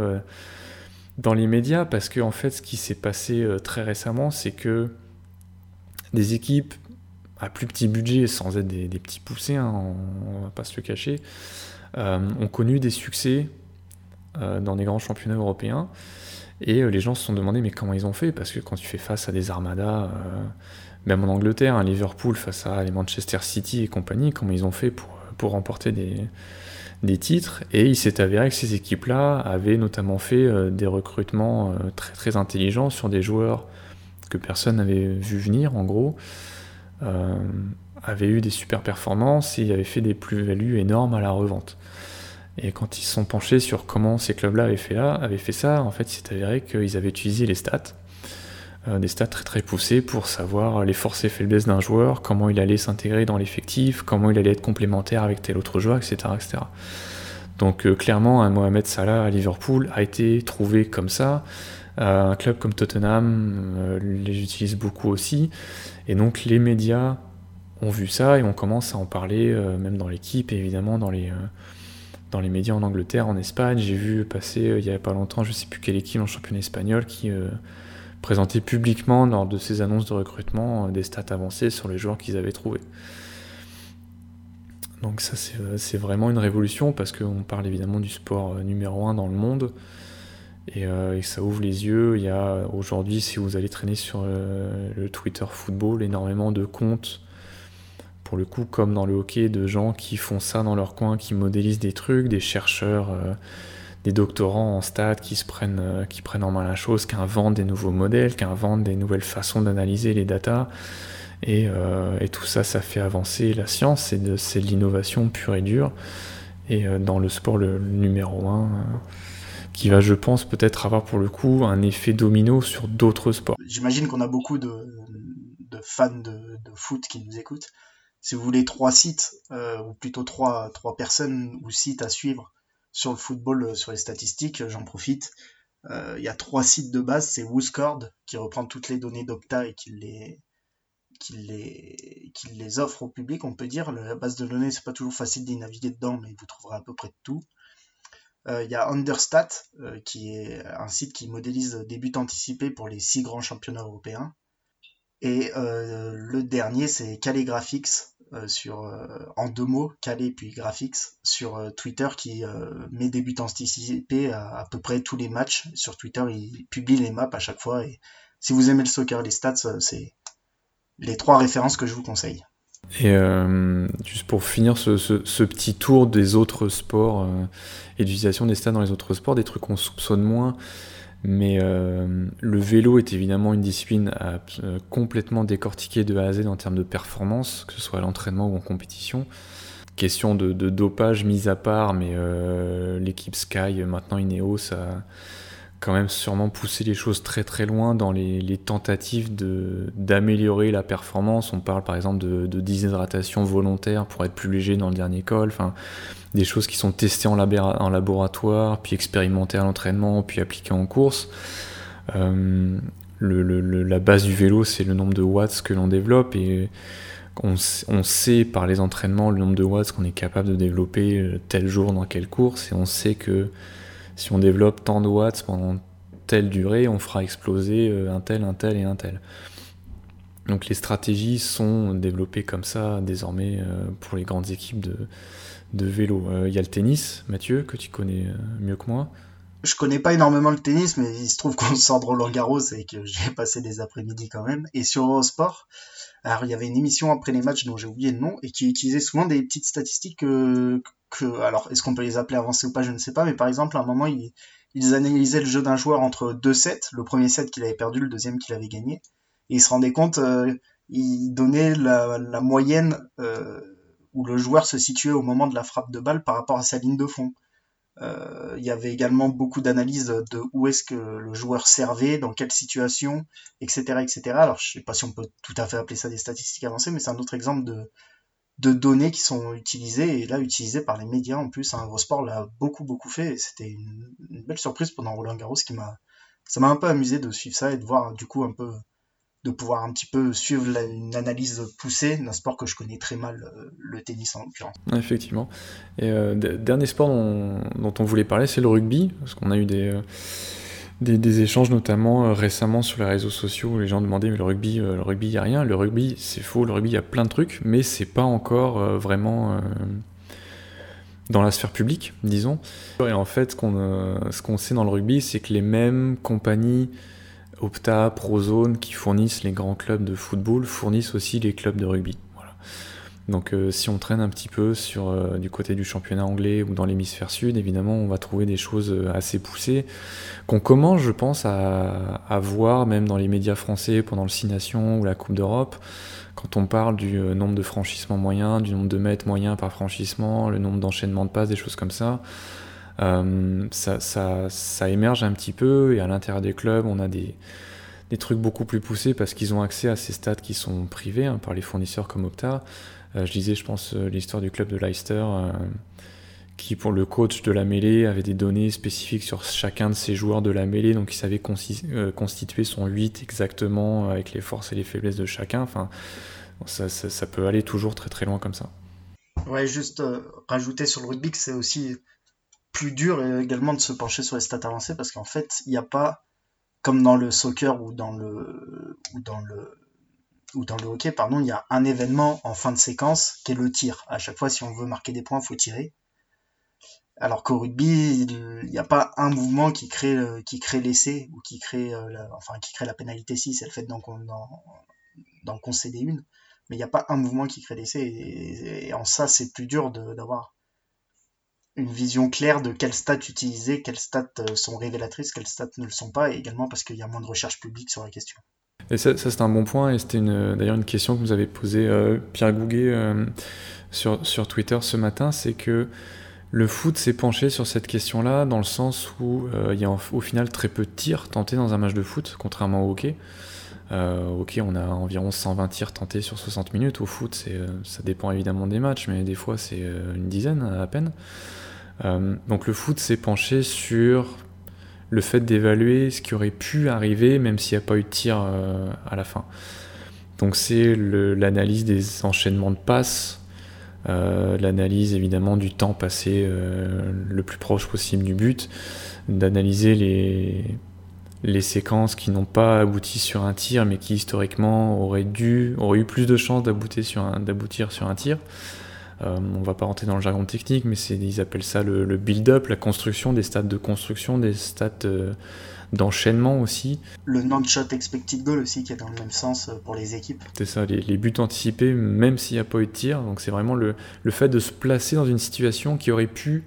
dans les médias, parce que en fait, ce qui s'est passé très récemment, c'est que des équipes à plus petit budget, sans être des, petits poussés, hein, on, ne va pas se le cacher, ont connu des succès euh, dans des grands championnats européens. Et euh, les gens se sont demandé mais comment ils ont fait? Parce que quand tu fais face à des armadas, euh, même en Angleterre, hein, Liverpool face à les Manchester City et compagnie, comment ils ont fait pour, remporter des, des titres? Et il s'est avéré que ces équipes-là avaient notamment fait des recrutements très très intelligents sur des joueurs que personne n'avait vu venir en gros, avaient eu des super performances et avaient fait des plus-values énormes à la revente. Et quand ils se sont penchés sur comment ces clubs-là avaient fait, là, avaient fait ça, en fait, il s'est avéré qu'ils avaient utilisé les stats, euh, des stats très très poussées pour savoir les forces et faiblesses d'un joueur, comment il allait s'intégrer dans l'effectif, comment il allait être complémentaire avec tel autre joueur, etc. etc. Donc euh, clairement, un Mohamed Salah à Liverpool a été trouvé comme ça. Euh, un club comme Tottenham les utilise beaucoup aussi. Et donc les médias ont vu ça et on commence à en parler, même dans l'équipe et évidemment dans les dans les médias en Angleterre, en Espagne. J'ai vu passer euh, il n'y a pas longtemps, je ne sais plus quelle équipe en championnat espagnol qui euh, présentait publiquement lors de ses annonces de recrutement euh, des stats avancées sur les joueurs qu'ils avaient trouvés. Donc ça c'est vraiment une révolution parce qu'on parle évidemment du sport numéro un dans le monde et, et ça ouvre les yeux. Il y a aujourd'hui, si vous allez traîner sur le Twitter football, énormément de comptes pour le coup, comme dans le hockey, de gens qui font ça dans leur coin, qui modélisent des trucs, des chercheurs, euh, des doctorants en stats qui se prennent, euh, qui prennent en main la chose, qui inventent des nouveaux modèles, qui inventent des nouvelles façons d'analyser les datas. Et, euh, tout ça, ça fait avancer la science, c'est de l'innovation pure et dure. Et dans le sport, le, numéro un, qui va, je pense, peut-être avoir pour le coup un effet domino sur d'autres sports. J'imagine qu'on a beaucoup de, fans de, foot qui nous écoutent. si vous voulez trois sites, ou plutôt trois, personnes ou sites à suivre sur le football, sur les statistiques, j'en profite. Il y a trois sites de base, c'est WhoScored qui reprend toutes les données d'Opta et qui les offre au public, on peut dire. La base de données, c'est pas toujours facile d'y naviguer dedans, mais vous trouverez à peu près tout. Euh, il y a Understat, euh, qui est un site qui modélise des buts anticipés pour les six grands championnats européens. Et euh, le dernier, c'est Calligraphics, sur, en deux mots, Calais puis Graphics, sur Twitter, qui met des buts anticipés à, à peu près tous les matchs. Sur Twitter, il publie les maps à chaque fois. Et si vous aimez le soccer, les stats, c'est les trois références que je vous conseille. Et euh, juste pour finir ce, petit tour des autres sports euh, et d'utilisation des stats dans les autres sports, des trucs qu'on soupçonne moins, mais euh, le vélo est évidemment une discipline complètement décortiquer de A à Z en termes de performance, que ce soit à l'entraînement ou en compétition. Question de, de dopage mise à part, mais l'équipe Sky, maintenant Ineos, a quand même sûrement pousser les choses très très loin dans les, tentatives d'améliorer la performance. On parle par exemple de, de, déshydratation volontaire pour être plus léger dans le dernier col, enfin, des choses qui sont testées en, en laboratoire, puis expérimentées à l'entraînement, puis appliquées en course. Euh, la base du vélo, c'est le nombre de watts que l'on développe et on, on, sait par les entraînements le nombre de watts qu'on est capable de développer euh, tel jour dans quelle course et on sait que si on développe tant de watts pendant telle durée, on fera exploser euh, un tel, un tel et un tel. Donc les stratégies sont développées comme ça désormais euh, pour les grandes équipes de, vélo. Euh, il y a le tennis, Mathieu, que tu connais mieux que moi. Je connais pas énormément le tennis, mais il se trouve qu'on sort de Roland Garros et que j'ai passé des après-midi quand même. Et sur Eurosport, alors il y avait une émission après les matchs dont j'ai oublié le nom et qui utilisait souvent des petites statistiques que, alors est-ce qu'on peut les appeler avancées ou pas, je ne sais pas, mais par exemple à un moment ils, ils analysaient le jeu d'un joueur entre deux sets, le premier set qu'il avait perdu, le deuxième qu'il avait gagné, et ils se rendaient compte, euh, ils donnaient la, la moyenne euh, où le joueur se situait au moment de la frappe de balle par rapport à sa ligne de fond. Euh, il y avait également beaucoup d'analyses de où est-ce que le joueur servait, dans quelle situation, etc., etc. Alors je sais pas si on peut tout à fait appeler ça des statistiques avancées, mais c'est un autre exemple de, données qui sont utilisées et là utilisées par les médias en plus. Un Eurosport l'a beaucoup beaucoup fait et c'était une, belle surprise pendant Roland Garros qui m'a ça m'a un peu amusé de suivre ça et de voir du coup un peu de pouvoir un petit peu suivre une analyse poussée d'un sport que je connais très mal, euh, le tennis en l'occurrence. Effectivement. Et euh, dernier sport dont, on voulait parler, c'est le rugby, parce qu'on a eu des, euh, des, échanges notamment récemment sur les réseaux sociaux où les gens demandaient mais le rugby, le rugby il y a rien, le rugby c'est faux, le rugby il y a plein de trucs, mais c'est pas encore vraiment dans la sphère publique, disons. Et en fait, ce qu'on sait dans le rugby, c'est que les mêmes compagnies Opta, Prozone qui fournissent les grands clubs de football fournissent aussi les clubs de rugby. Donc euh, si on traîne un petit peu sur euh, du côté du championnat anglais ou dans l'hémisphère sud, évidemment on va trouver des choses euh, assez poussées qu'on commence je pense à, voir même dans les médias français pendant le Six Nations ou la Coupe d'Europe quand on parle du nombre de franchissements moyens, du nombre de mètres moyens par franchissement, le nombre d'enchaînements de passes, des choses comme ça. Ça, émerge un petit peu et à l'intérieur des clubs on a des, trucs beaucoup plus poussés parce qu'ils ont accès à ces stades qui sont privés hein, par les fournisseurs comme Opta. Euh, je disais, je pense, euh, l'histoire du club de Leicester, euh, qui pour le coach de la mêlée avait des données spécifiques sur chacun de ses joueurs de la mêlée, donc il savait constituer son 8 exactement avec les forces et les faiblesses de chacun. Enfin, ça, peut aller toujours très très loin comme ça. Ouais, juste rajouter sur le rugby que c'est aussi plus dur également de se pencher sur les stats avancées parce qu'en fait, il n'y a pas, comme dans le soccer ou dans le, ou dans le ou dans le hockey, pardon, il y a un événement en fin de séquence qui est le tir. À chaque fois, si on veut marquer des points, il faut tirer. Alors qu'au rugby, il n'y a pas un mouvement qui crée, qui crée l'essai ou qui crée, euh, la, enfin, qui crée la pénalité si c'est le fait d'en, concéder une. Mais il n'y a pas un mouvement qui crée l'essai. Et, en ça, c'est plus dur d'avoir une vision claire de quelles stats utiliser, quelles stats euh, sont révélatrices, quelles stats ne le sont pas, et également parce qu'il y a moins de recherche publique sur la question. Et ça, c'est un bon point, et c'était d'ailleurs une question que vous avez posée euh, Pierre Gouguet euh, sur, sur Twitter ce matin, c'est que le foot s'est penché sur cette question-là, dans le sens où euh, il y a au final très peu de tirs tentés dans un match de foot, contrairement au hockey. ok, on a environ 120 tirs tentés sur 60 minutes. Au foot, ça dépend évidemment des matchs, mais des fois c'est une dizaine à peine. Donc le foot s'est penché sur le fait d'évaluer ce qui aurait pu arriver, même s'il n'y a pas eu de tir à la fin. Donc c'est l'analyse des enchaînements de passes, euh, l'analyse évidemment du temps passé euh, le plus proche possible du but, d'analyser les, séquences qui n'ont pas abouti sur un tir, mais qui historiquement auraient, dû, auraient eu plus de chances d'aboutir sur un tir. Euh, on va pas rentrer dans le jargon technique, mais ils appellent ça le, le build-up, la construction, des stades de construction, des stades euh, d'enchaînement aussi. Le non-shot expected goal aussi, qui est dans le même sens euh, pour les équipes. C'est ça, les, buts anticipés, même s'il n'y a pas eu de tir. Donc c'est vraiment le, le fait de se placer dans une situation qui aurait pu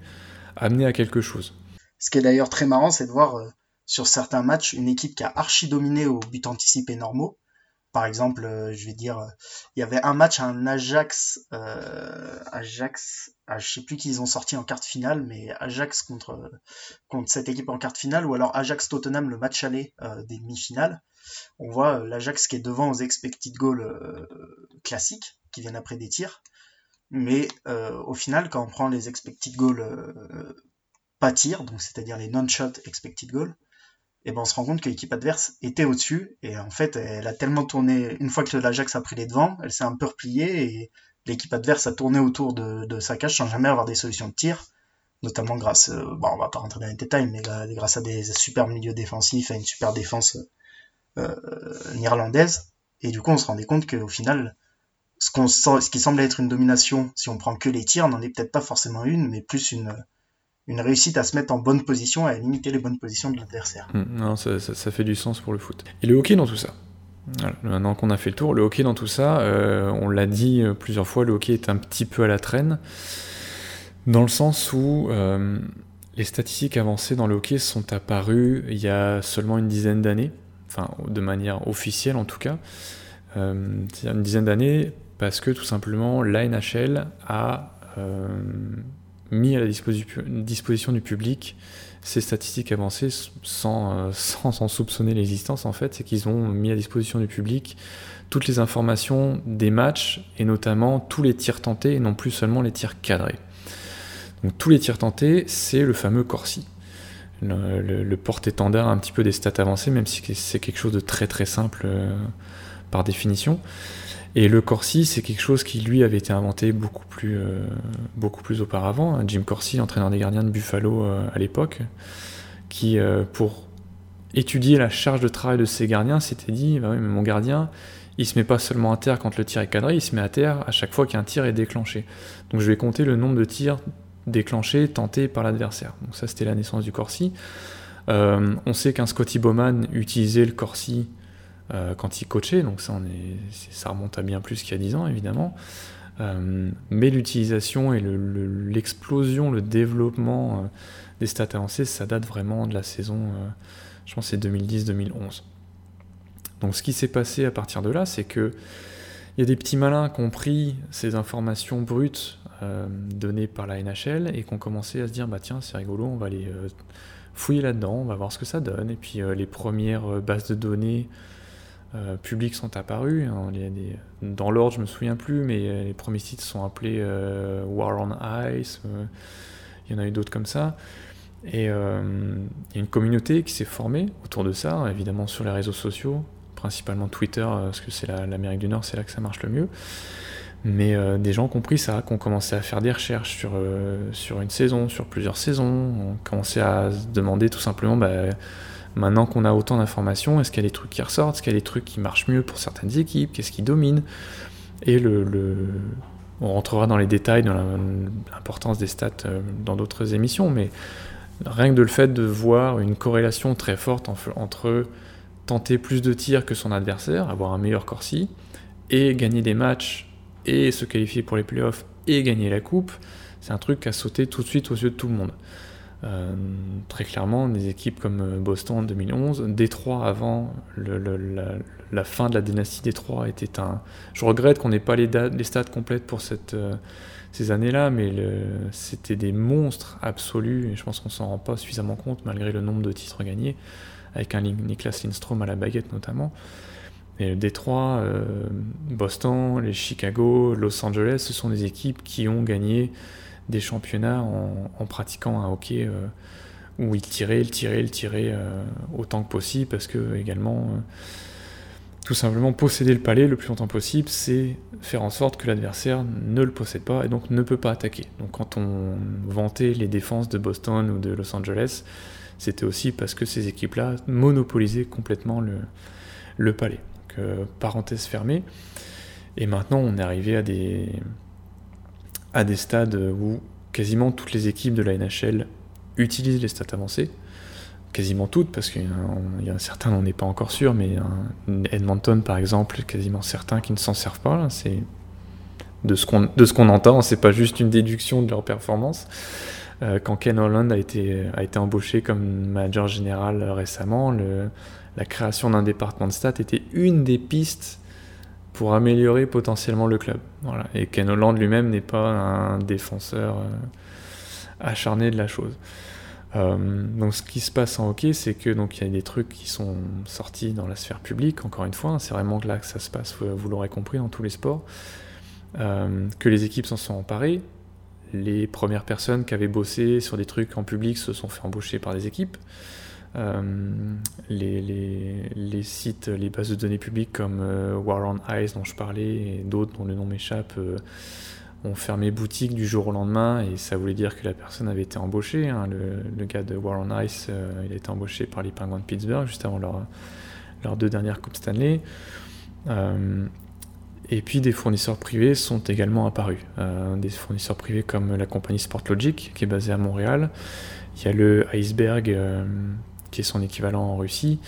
amener à quelque chose. Ce qui est d'ailleurs très marrant, c'est de voir euh, sur certains matchs une équipe qui a archi dominé aux buts anticipés normaux par exemple, euh, je vais dire, euh, il y avait un match, un Ajax, euh, Ajax, ah, je sais plus qu'ils ont sorti en quart finale, mais Ajax contre contre cette équipe en quart finale, ou alors Ajax Tottenham le match aller des demi-finales. On voit l'Ajax qui est devant aux expected goals classiques qui viennent après des tirs, mais au final, quand on prend les expected goals pas tirs, donc c'est-à-dire les non-shot expected goals, et ben on se rend compte que l'équipe adverse était au-dessus. Et en fait elle a tellement tourné une fois que l'Ajax a pris les devants, elle s'est un peu repliée et l'équipe adverse a tourné autour de, sa cage sans jamais avoir des solutions de tir, notamment grâce, euh, bon on va pas rentrer dans les détails, mais grâce à des super milieux défensifs, à une super défense euh, néerlandaise. Et du coup on se rendait compte qu'au final ce, qu'on ce qui semblait être une domination, si on prend que les tirs, n'en est peut-être pas forcément une, mais plus une, une réussite à se mettre en bonne position et à limiter les bonnes positions de l'adversaire. Hum, non, ça, fait du sens pour le foot. Et le hockey dans tout ça Maintenant qu'on a fait le tour, le hockey dans tout ça, euh, on l'a dit euh, plusieurs fois, le hockey est un petit peu à la traîne, dans le sens où euh, les statistiques avancées dans le hockey sont apparues il y a seulement une dizaine d'années, enfin de manière officielle en tout cas, c'est une dizaine d'années parce que tout simplement la NHL a mis à la disposition du public ces statistiques avancées sans, euh, sans en soupçonner l'existence en fait, c'est qu'ils ont mis à disposition du public toutes les informations des matchs et notamment tous les tirs tentés et non plus seulement les tirs cadrés. Donc tous les tirs tentés, c'est le fameux Corsi. Le, porte-étendard un petit peu des stats avancées, même si c'est quelque chose de très très simple euh, par définition. Et le Corsi, c'est quelque chose qui lui avait été inventé beaucoup plus, euh, auparavant. Jim Corsi, entraîneur des gardiens de Buffalo euh, à l'époque, qui, euh, pour étudier la charge de travail de ses gardiens, s'était dit bah oui, mais mon gardien, il se met pas seulement à terre quand le tir est cadré, il se met à terre à chaque fois qu'un tir est déclenché. Donc je vais compter le nombre de tirs déclenchés, tentés par l'adversaire. Donc ça, c'était la naissance du Corsi. on sait qu'un Scotty Bowman utilisait le Corsi euh, quand il coachait, donc ça, on est, ça remonte à bien plus qu'il y a 10 ans évidemment. Euh, mais l'utilisation et l'explosion, le, développement euh, des stats avancées, ça date vraiment de la saison, je pense c'est 2010-2011. Donc ce qui s'est passé à partir de là, c'est que il y a des petits malins qui ont pris ces informations brutes données par la NHL et qui ont commencé à se dire bah tiens c'est rigolo, on va aller fouiller là-dedans, on va voir ce que ça donne. Et puis les premières bases de données euh, publics sont apparus. Hein. dans l'ordre, je me souviens plus, mais euh, les premiers sites sont appelés euh, War on Ice. il y en a eu d'autres comme ça. Et il y a une communauté qui s'est formée autour de ça, évidemment sur les réseaux sociaux, principalement Twitter, parce que c'est l'Amérique du Nord, c'est là que ça marche le mieux. Mais des gens ont compris ça, qui ont commencé à faire des recherches sur, sur une saison, sur plusieurs saisons, ont commencé à se demander tout simplement bah, Maintenant qu'on a autant d'informations, est-ce qu'il y a des trucs qui ressortent? Est-ce qu'il y a des trucs qui marchent mieux pour certaines équipes? Qu'est-ce qui domine? Et le, on rentrera dans les détails, dans l'importance des stats euh, dans d'autres émissions, mais rien que de le fait de voir une corrélation très forte entre tenter plus de tirs que son adversaire, avoir un meilleur Corsi, et gagner des matchs, et se qualifier pour les playoffs, et gagner la coupe, c'est un truc qui a sauté tout de suite aux yeux de tout le monde. Euh, très clairement, des équipes comme euh, Boston en 2011, Détroit avant la, fin de la dynastie Détroit était un. Je regrette qu'on n'ait pas les, stats complètes pour euh, ces années-là, mais c'était des monstres absolus et je pense qu'on s'en rend pas suffisamment compte malgré le nombre de titres gagnés, avec un Niklas Lindstrom à la baguette notamment. Et Détroit, Boston, les Chicago, Los Angeles, ce sont des équipes qui ont gagné des championnats en, pratiquant un hockey euh, où ils tiraient, ils tiraient, ils tiraient euh, autant que possible parce que également, tout simplement, posséder le palais le plus longtemps possible, c'est faire en sorte que l'adversaire ne le possède pas et donc ne peut pas attaquer. Donc quand on vantait les défenses de Boston ou de Los Angeles, c'était aussi parce que ces équipes-là monopolisaient complètement le, palais. Euh, parenthèse fermée. Et maintenant, on est arrivé à des, à des stades où quasiment toutes les équipes de la NHL utilisent les stats avancées. Quasiment toutes, parce qu'il y, a certains, on n'est pas encore sûr, mais Edmonton, par exemple, quasiment certains qui ne s'en servent pas. C'est de ce qu'on entend, c'est pas juste une déduction de leur performance. Euh, quand Ken Holland a été, a été embauché comme manager général récemment, la création d'un département de stats était une des pistes pour améliorer potentiellement le club. Et Ken Holland lui-même n'est pas un défenseur euh, acharné de la chose. Euh, donc ce qui se passe en hockey, c'est que donc il y a des trucs qui sont sortis dans la sphère publique. Encore une fois, hein, c'est vraiment là que ça se passe. Vous, l'aurez compris dans tous les sports, euh, que les équipes s'en sont emparées. Les premières personnes qui avaient bossé sur des trucs en public se sont fait embaucher par des équipes. Euh, les, sites, les bases de données publiques comme euh, War on Ice dont je parlais et d'autres dont le nom m'échappe euh, ont fermé boutique du jour au lendemain et ça voulait dire que la personne avait été embauchée. Hein. Le, gars de War on Ice, il a été embauché par les Penguins de Pittsburgh juste avant leur, leurs deux dernières Coupes Stanley. et puis des fournisseurs privés sont également apparus. des fournisseurs privés comme la compagnie Sportlogic qui est basée à Montréal. Il y a le Iceberg qui est son équivalent en Russie.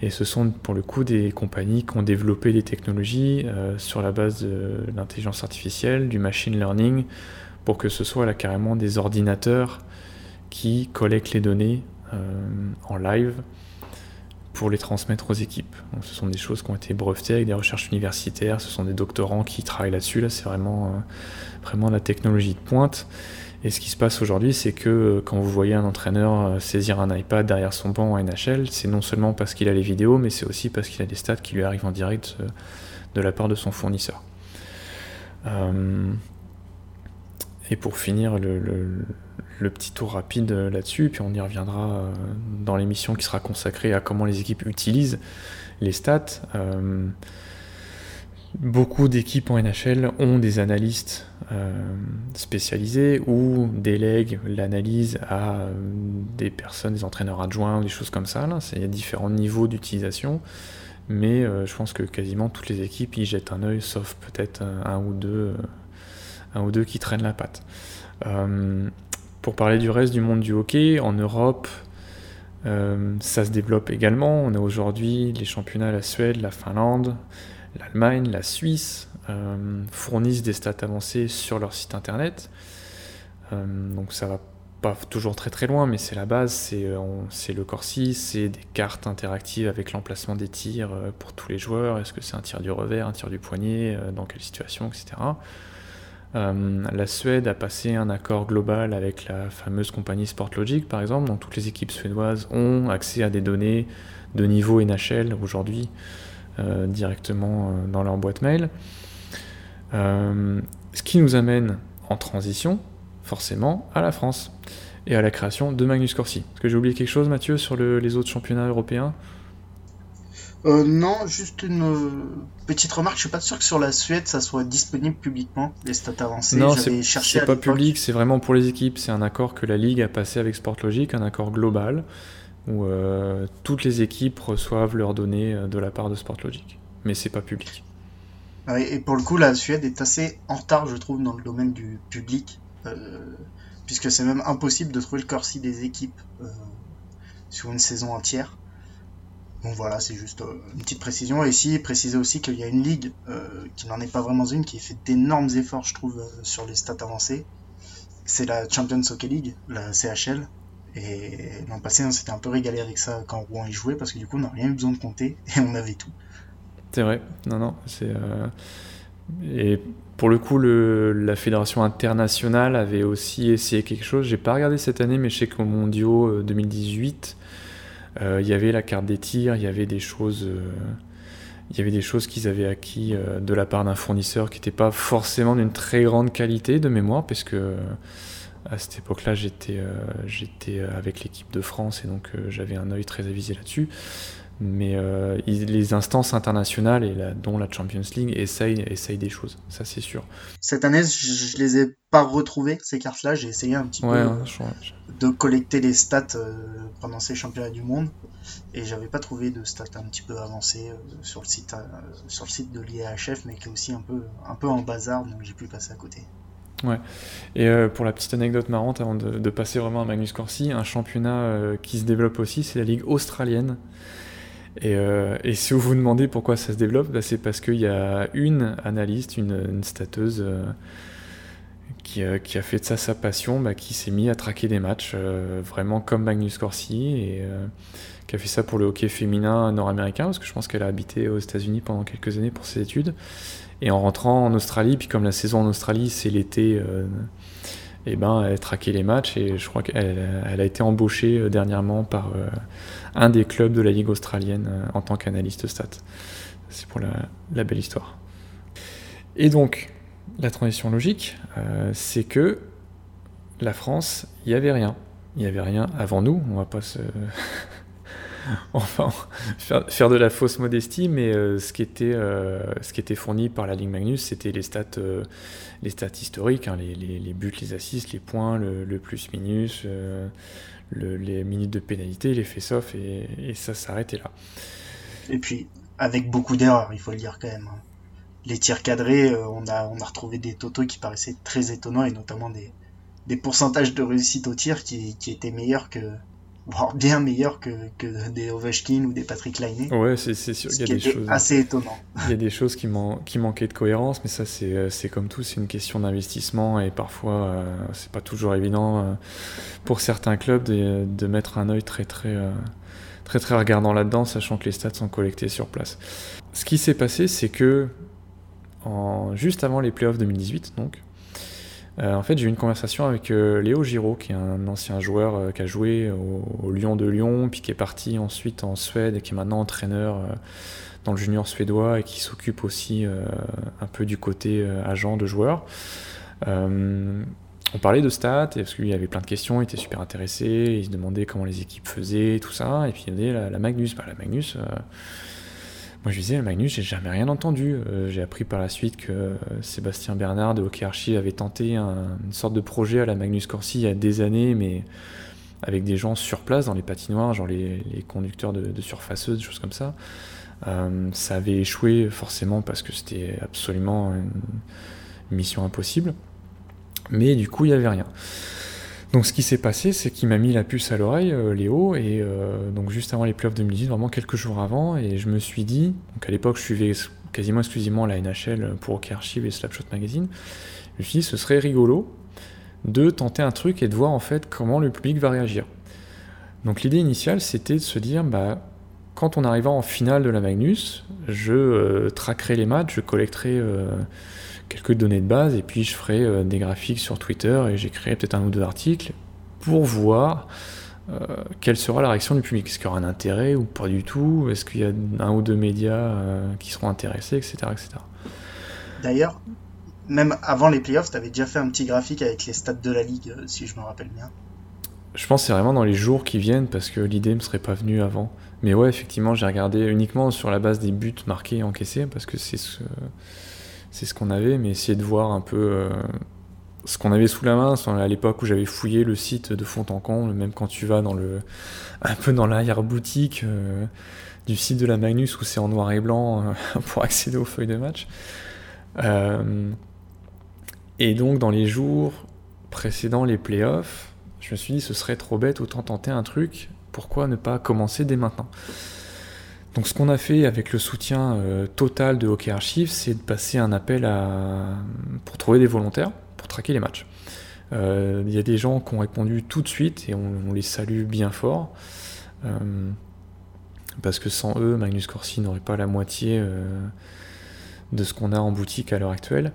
Et ce sont pour le coup des compagnies qui ont développé des technologies euh, sur la base de l'intelligence artificielle, du machine learning, pour que ce soit là carrément des ordinateurs qui collectent les données euh, en live pour les transmettre aux équipes. Donc, ce sont des choses qui ont été brevetées avec des recherches universitaires, ce sont des doctorants qui travaillent là-dessus, là, c'est vraiment, euh, vraiment la technologie de pointe. Et ce qui se passe aujourd'hui, c'est que euh, quand vous voyez un entraîneur euh, saisir un iPad derrière son banc en NHL, c'est non seulement parce qu'il a les vidéos, mais c'est aussi parce qu'il a des stats qui lui arrivent en direct euh, de la part de son fournisseur. Et pour finir le, petit tour rapide là-dessus, puis on y reviendra dans l'émission qui sera consacrée à comment les équipes utilisent les stats. Beaucoup d'équipes en NHL ont des analystes euh, spécialisés ou délèguent l'analyse à euh, des personnes, des entraîneurs adjoints des choses comme ça. Il y a différents niveaux d'utilisation, mais euh, je pense que quasiment toutes les équipes y jettent un œil, sauf peut-être un, ou deux, un ou deux qui traînent la patte. pour parler du reste du monde du hockey, en Europe, ça se développe également. On a aujourd'hui les championnats la Suède, la Finlande, l'Allemagne, la Suisse euh, fournissent des stats avancées sur leur site internet. Euh, donc ça va pas toujours très très loin, mais c'est la base, c'est euh, le Corsi, c'est des cartes interactives avec l'emplacement des tirs pour tous les joueurs. Est-ce que c'est un tir du revers, un tir du poignet, dans quelle situation, etc. la Suède a passé un accord global avec la fameuse compagnie Sportlogic, par exemple, donc toutes les équipes suédoises ont accès à des données de niveau NHL aujourd'hui directement euh, dans leur boîte mail. Euh, ce qui nous amène en transition, forcément, à la France et à la création de Magnus Corsi. Est-ce que j'ai oublié quelque chose, Mathieu, sur les autres championnats européens? Non, juste une petite remarque. Je suis pas sûr que sur la Suède ça soit disponible publiquement les stats avancées. Non, c'est pas public, c'est vraiment pour les équipes. C'est un accord que la ligue a passé avec Sportlogic, un accord global où euh, toutes les équipes reçoivent leurs données euh, de la part de Sportlogic. Mais c'est pas public. Ah et pour le coup, la Suède est assez en retard, je trouve, dans le domaine du public, euh, puisque c'est même impossible de trouver le corsi des équipes sur une saison entière. Donc voilà, c'est juste une petite précision. Et ici, préciser aussi qu'il y a une ligue qui n'en est pas vraiment une, qui fait d'énormes efforts, je trouve, sur les stats avancées. C'est la Champions Hockey League, la CHL, et l'an passé, on s'était un peu régalé avec ça quand Rouen y jouait, parce que du coup, on n'a rien eu besoin de compter et on avait tout. C'est vrai, non, non, c'est. Euh, et pour le coup, la fédération internationale avait aussi essayé quelque chose. J'ai pas regardé cette année, mais je sais qu'au Mondiaux 2018, euh, euh, il y avait la carte des tirs, il y avait des choses, il y avait des choses qu'ils avaient acquis de la part d'un fournisseur qui n'était pas forcément d'une très grande qualité de mémoire, parce que à cette époque-là, j'étais j'étais avec l'équipe de France et donc j'avais un œil très avisé là-dessus. Mais euh, les instances internationales, et dont la Champions League, essayent, essayent des choses, ça c'est sûr. Cette année, je, ne les ai pas retrouvées, ces cartes-là. J'ai essayé un petit peu de collecter les stats euh, pendant ces championnats du monde. Et j'avais pas trouvé de stats un petit peu avancées euh, sur, le site, sur le site de l'IAHF, mais qui est aussi un peu, un peu en bazar, donc j'ai pu passer à côté. Ouais. Et pour la petite anecdote marrante, avant de, passer vraiment à Magnus Corsi, un championnat qui se développe aussi, c'est la Ligue australienne. Euh, et, si vous vous demandez pourquoi ça se développe, bah, c'est parce qu'il y a une analyste, une, stateuse euh, euh, qui, a fait de ça sa passion, bah, qui s'est mis à traquer des matchs vraiment comme Magnus Corsi et qui a fait ça pour le hockey féminin nord-américain parce que je pense qu'elle a habité aux États-Unis pendant quelques années pour ses études. Et en rentrant en Australie, puis comme la saison en Australie c'est l'été et eh ben, elle traquait les matchs et je crois qu'elle elle a été embauchée euh, dernièrement par euh, un des clubs de la Ligue australienne euh, en tant qu'analyste stat. C'est pour la, belle histoire. Et donc, la transition logique, c'est que la France, il n'y avait rien. Il n'y avait rien avant nous, on va pas se. enfin, faire, de la fausse modestie, mais ce, qui était, ce qui était fourni par la Ligue Magnus, c'était les stats les stats historiques, hein, les, buts, les assists, les points, le, plus-minus, euh, les minutes de pénalité, les face-off, et, ça s'arrêtait là. Et puis, avec beaucoup d'erreurs, il faut le dire quand même. Hein. Les tirs cadrés, euh, on, a, on a retrouvé des totaux qui paraissaient très étonnants, et notamment des, pourcentages de réussite au tir qui étaient meilleurs que, voire bien meilleur que, que des Ovechkin ou des Patrick Laine. Ouais, c'est sûr. Il y a des choses assez étonnant. Il y a des choses qui, man qui manquaient de cohérence, mais ça c'est c'est comme tout, c'est une question d'investissement et parfois euh, c'est pas toujours évident euh, pour certains clubs de, de, mettre un œil très très euh, très très regardant là-dedans, sachant que les stats sont collectés sur place. Ce qui s'est passé, c'est que en, juste avant les playoffs 2018, donc euh, en fait, j'ai eu une conversation avec euh, Léo Giraud, qui est un ancien joueur euh, qui a joué au, Lyon de Lyon, puis qui est parti ensuite en Suède et qui est maintenant entraîneur dans le junior suédois et qui s'occupe aussi un peu du côté agent de joueurs. on parlait de stats, parce qu'il y avait plein de questions, il était super intéressé, il se demandait comment les équipes faisaient, tout ça, et puis il y avait la Magnus. Bah, la Magnus, moi, je disais, Magnus, j'ai jamais rien entendu. Euh, j'ai appris par la suite que euh, Sébastien Bernard de Hockey Archive avait tenté une sorte de projet à la Magnus Corsi il y a des années, mais avec des gens sur place dans les patinoires, genre les, conducteurs de, surfaceuses, des choses comme ça. Euh, ça avait échoué forcément parce que c'était absolument une mission impossible. Mais du coup, il n'y avait rien. Donc ce qui s'est passé, c'est qu'il m'a mis la puce à l'oreille, euh, Léo, et euh, donc juste avant les playoffs 2018, vraiment quelques jours avant, et je me suis dit, donc à l'époque je suivais quasiment exclusivement la NHL pour Hockey Archive et Slapshot Magazine, je me suis dit ce serait rigolo de tenter un truc et de voir en fait comment le public va réagir. Donc l'idée initiale c'était de se dire, bah, quand on arrivera en finale de la Magnus, je euh, traquerai les matchs, je collecterai quelques données de base et puis je ferai euh, des graphiques sur Twitter et j'écrirai peut-être un ou deux articles pour voir euh, quelle sera la réaction du public. Est-ce qu'il y aura un intérêt ou pas du tout? Est-ce qu'il y a un ou deux médias euh, qui seront intéressés, etc. etc. D'ailleurs, même avant les playoffs, tu avais déjà fait un petit graphique avec les stats de la ligue, si je me rappelle bien. Je pense que c'est vraiment dans les jours qui viennent parce que l'idée ne me serait pas venue avant. Mais ouais, effectivement, j'ai regardé uniquement sur la base des buts marqués et encaissés parce que c'est ce c'est ce qu'on avait, mais essayer de voir un peu euh, ce qu'on avait sous la main. À l'époque où j'avais fouillé le site de fond même quand tu vas dans le, un peu dans l'arrière-boutique euh, du site de la Magnus où c'est en noir et blanc euh, pour accéder aux feuilles de match. et donc dans les jours précédant les playoffs, je me suis dit ce serait trop bête, autant tenter un truc, pourquoi ne pas commencer dès maintenant? Donc ce qu'on a fait avec le soutien euh, total de Hockey Archive, c'est de passer un appel pour trouver des volontaires pour traquer les matchs. Euh, il y a des gens qui ont répondu tout de suite et on, les salue bien fort. Euh, parce que sans eux, Magnus Corsi n'aurait pas la moitié de ce qu'on a en boutique à l'heure actuelle.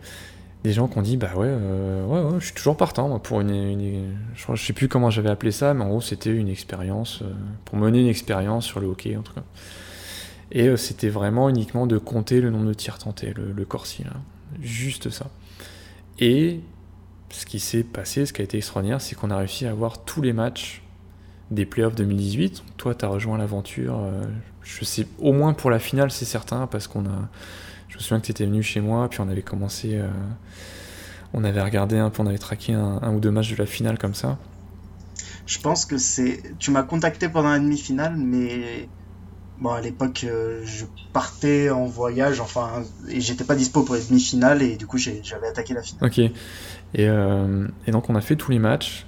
Des gens qui ont dit bah ouais, ouais, je suis toujours partant pour une, je, sais plus comment j'avais appelé ça, mais en gros c'était une expérience pour mener une expérience sur le hockey en tout cas. Et euh, c'était vraiment uniquement de compter le nombre de tirs tentés, le, le Corsi. Juste ça. Et ce qui s'est passé, ce qui a été extraordinaire, c'est qu'on a réussi à avoir tous les matchs des playoffs 2018. Toi, tu as rejoint l'aventure, euh, je sais, au moins pour la finale, c'est certain, parce qu'on a. Je me souviens que tu étais venu chez moi, puis on avait commencé. euh, on avait regardé un peu, on avait traqué un ou deux matchs de la finale comme ça. Je pense que c'est. Tu m'as contacté pendant la demi-finale, mais bon, à l'époque, euh, je partais en voyage, enfin, et j'étais pas dispo pour les demi-finales, et du coup, j'avais attaqué la finale. Ok. Et, euh, et donc on a fait tous les matchs.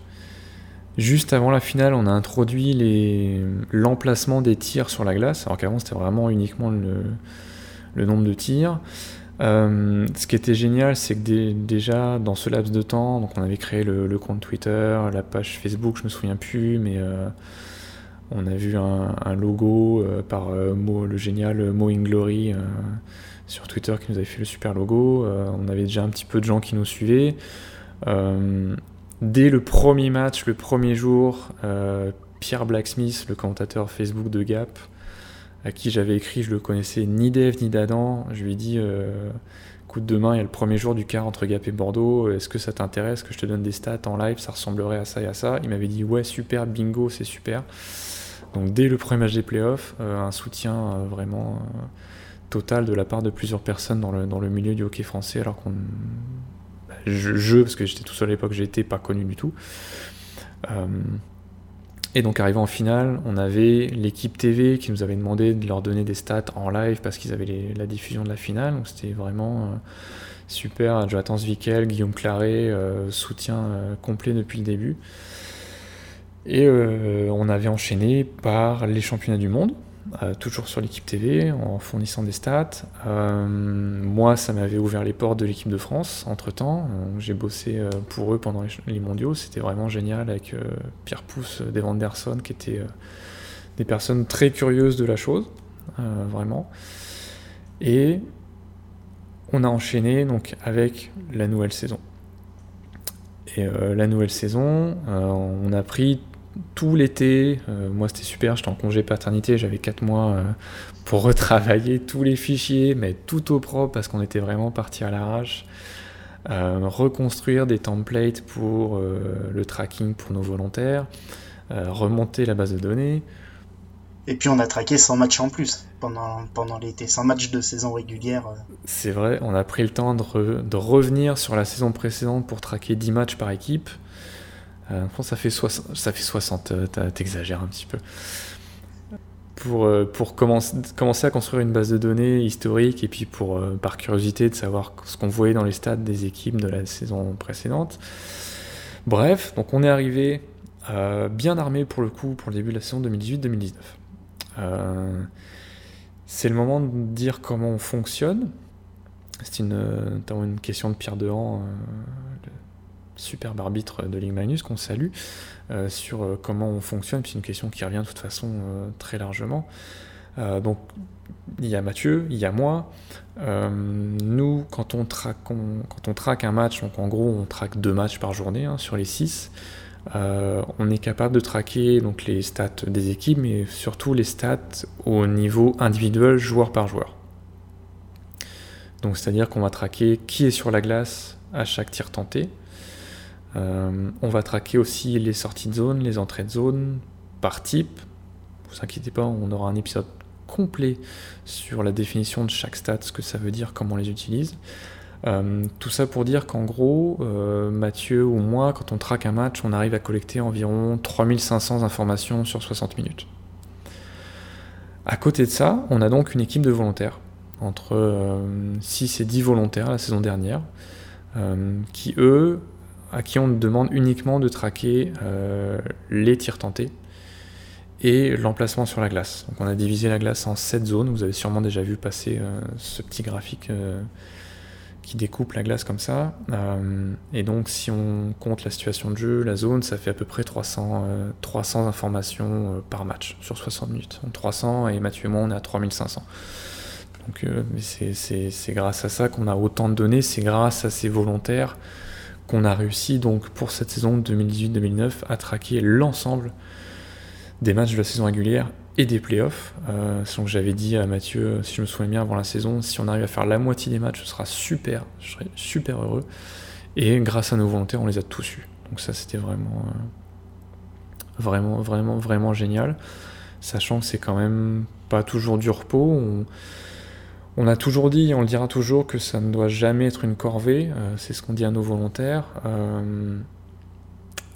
Juste avant la finale, on a introduit l'emplacement des tirs sur la glace, alors qu'avant c'était vraiment uniquement le, nombre de tirs. Euh, ce qui était génial, c'est que dé- déjà dans ce laps de temps, donc on avait créé le, le compte Twitter, la page Facebook, je me souviens plus, mais on a vu un, logo euh, par euh, le génial Mo Glory sur Twitter qui nous avait fait le super logo. Euh, on avait déjà un petit peu de gens qui nous suivaient. Euh, dès le premier match, le premier jour, euh, Pierre Blacksmith, le commentateur Facebook de Gap, à qui j'avais écrit, je le connaissais ni d'Eve ni d'Adam, je lui ai dit euh, écoute, demain il y a le premier jour du quart entre Gap et Bordeaux, est-ce que ça t'intéresse? Que je te donne des stats en live, ça ressemblerait à ça et à ça Il m'avait dit ouais, super, bingo, c'est super. Donc dès le premier match des playoffs, euh, un soutien euh, vraiment euh, total de la part de plusieurs personnes dans le, dans le milieu du hockey français, alors qu'on. bah, je, parce que j'étais tout seul à l'époque, j'étais pas connu du tout. Et donc arrivant en finale, on avait l'équipe TV qui nous avait demandé de leur donner des stats en live parce qu'ils avaient la diffusion de la finale. Donc c'était vraiment super. Jonathan Zwickel, Guillaume Claret, soutien complet depuis le début. Et euh, on avait enchaîné par les championnats du monde, euh, toujours sur l'équipe TV, en fournissant des stats. Euh, moi, ça m'avait ouvert les portes de l'équipe de France, entre-temps. J'ai bossé pour eux pendant les, mondiaux. C'était vraiment génial avec Pierre Pousse, Dave Anderson, qui étaient des personnes très curieuses de la chose, vraiment. Et on a enchaîné donc avec la nouvelle saison. Et la nouvelle saison, on a pris tout l'été. euh, moi, c'était super. J'étais en congé paternité. J'avais 4 mois euh, pour retravailler tous les fichiers, mais tout au propre parce qu'on était vraiment parti à l'arrache. Euh, reconstruire des templates pour le tracking pour nos volontaires. remonter la base de données. Et puis, on a traqué 100 matchs en plus pendant, pendant l'été, 100 matchs de saison régulière. C'est vrai, on a pris le temps de, re- de revenir sur la saison précédente pour traquer 10 matchs par équipe. Euh, ça fait 60, ça fait 60 euh, t'exagères un petit peu. Pour, euh, pour commencer, à construire une base de données historique et puis pour, euh, par curiosité, de savoir ce qu'on voyait dans les stats des équipes de la saison précédente. Bref, donc on est arrivé bien armé pour le coup pour le début de la saison 2018-2019. Euh, c'est le moment de dire comment on fonctionne. C'est une, une question de Pierre Dehan, superbe arbitre de Ligue Magnus, qu'on salue, euh, sur euh, comment on fonctionne. C'est une question qui revient de toute façon euh, très largement. Donc, il y a Mathieu, il y a moi. Nous, quand on, traque, un match, donc en gros, on traque deux matchs par journée hein, sur les six. On est capable de traquer donc, les stats des équipes, mais surtout les stats au niveau individuel, joueur par joueur. Donc c'est-à-dire qu'on va traquer qui est sur la glace à chaque tir tenté. Euh, on va traquer aussi les sorties de zone, les entrées de zone par type. Vous inquiétez pas, on aura un épisode complet sur la définition de chaque stat, ce que ça veut dire, comment on les utilise. Euh, tout ça pour dire qu'en gros, euh, Mathieu ou moi, quand on traque un match, on arrive à collecter environ 3500 informations sur 60 minutes. À côté de ça, on a donc une équipe de volontaires, entre euh, 6 et 10 volontaires la saison dernière, qui eux, à qui on demande uniquement de traquer euh, les tirs tentés et l'emplacement sur la glace. Donc on a divisé la glace en 7 zones, vous avez sûrement déjà vu passer euh, ce petit graphique euh, qui découpe la glace comme ça. Et donc si on compte la situation de jeu, la zone, ça fait à peu près 300, euh, 300 informations par match sur 60 minutes. Donc 300 et Mathieu et moi on est à 3500. Donc c'est grâce à ça qu'on a autant de données, c'est grâce à ces volontaires qu'on a réussi donc pour cette saison 2018-2009 à traquer l'ensemble des matchs de la saison régulière et des playoffs. Euh, que j'avais dit à Mathieu, si je me souviens bien avant la saison, si on arrive à faire la moitié des matchs, ce sera super, je serai super heureux. Et grâce à nos volontaires, on les a tous eus. Donc ça, c'était vraiment, euh, vraiment, vraiment, vraiment génial. Sachant que c'est quand même pas toujours du repos. A toujours dit, on le dira toujours, que ça ne doit jamais être une corvée. Euh, c'est ce qu'on dit à nos volontaires. Euh,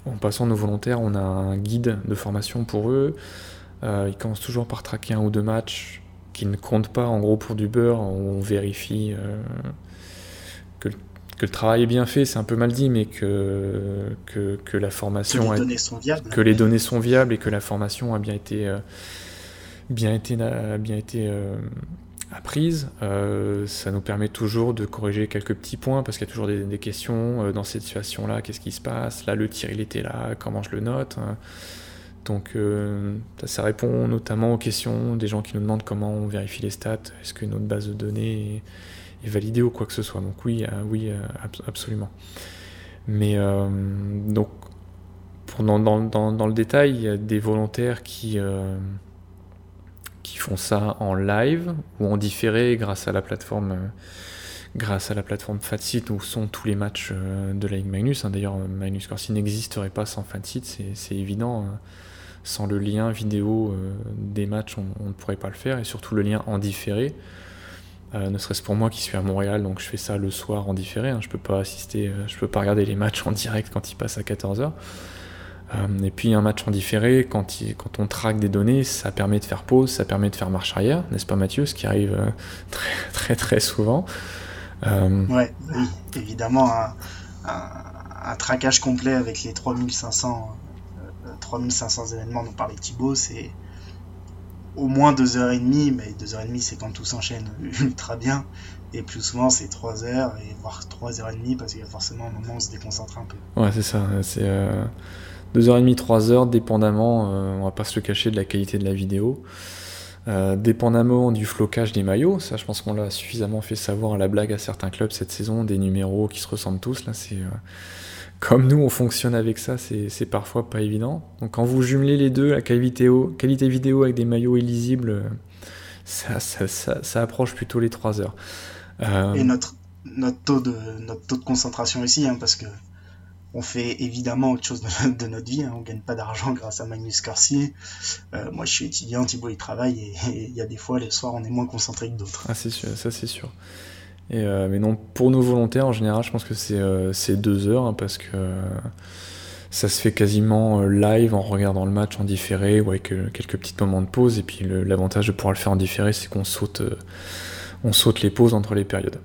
en passant nos volontaires, on a un guide de formation pour eux. ils commencent toujours par traquer un ou deux matchs qui ne comptent pas en gros pour du beurre. On vérifie que le que le travail est bien fait, c'est un peu mal dit, mais que, que, la formation. Que les données sont viables. Que les données sont viables et que la formation a bien été, euh, bien été, bien été euh, apprise. Euh, ça nous permet toujours de corriger quelques petits points parce qu'il y a toujours des, questions dans cette situation-là. Qu'est-ce qui se passe? Là, le tir, il était là. Comment je le note donc ça répond notamment aux questions des gens qui nous demandent comment on vérifie les stats, est-ce que notre base de données est validé ou quoi que ce soit? Donc oui, euh, oui, euh, absolument. Mais euh, donc pour, dans, dans, le détail, il y a des volontaires qui, qui font ça en live ou en différé grâce à la plateforme grâce à la plateforme Fatsit où sont tous les matchs de la Ligue Magnus. Hein. D'ailleurs, Magnus Corsi n'existerait pas sans Fatsit, c'est évident. Hein. Sans le lien vidéo des matchs, on, ne pourrait pas le faire, et surtout le lien en différé. Euh, ne serait-ce pour moi qui suis à Montréal, donc je fais ça le soir en différé. Hein. Je peux pas assister, euh, je peux pas regarder les matchs en direct quand ils passent à 14h. Euh, et puis un match en différé, quand, quand on traque des données, ça permet de faire pause, ça permet de faire marche arrière, n'est-ce pas Mathieu Ce qui arrive très très très souvent. Ouais, oui, évidemment, un, traquage complet avec les 3500, 3500 événements dont parlait Thibaut, c'est au moins deux heures et demie, mais deux heures et demie c'est quand tout s'enchaîne ultra bien. Et plus souvent c'est trois heures et voire trois heures et demie parce qu'il y a forcément un moment où on se déconcentre un peu. Ouais c'est ça, c'est euh, deux heures et demie, trois heures, dépendamment, euh, on va pas se le cacher de la qualité de la vidéo. Euh, dépendamment du flocage des maillots, ça je pense qu'on l'a suffisamment fait savoir à la blague à certains clubs cette saison, des numéros qui se ressemblent tous, là c'est comme nous on fonctionne avec ça, c'est parfois pas évident. Donc quand vous jumelez les deux, la qualité, qualité vidéo avec des maillots illisibles, ça, ça, approche plutôt les 3 heures. Euh, Et notre, notre, taux de, notre taux de concentration ici, hein, parce que on fait évidemment autre chose de, notre vie, hein, on gagne pas d'argent grâce à Magnus Carcier. Euh, moi je suis étudiant, Thibaut il travaille et il y a des fois les soirs on est moins concentré que d'autres. Ah c'est sûr, ça c'est sûr. Euh, mais non, pour nos volontaires, en général, je pense que c'est euh, deux heures, hein, parce que ça se fait quasiment live en regardant le match en différé, ou avec quelques petits moments de pause. Et puis l'avantage de pouvoir le faire en différé, c'est qu'on saute, on saute les pauses entre les périodes.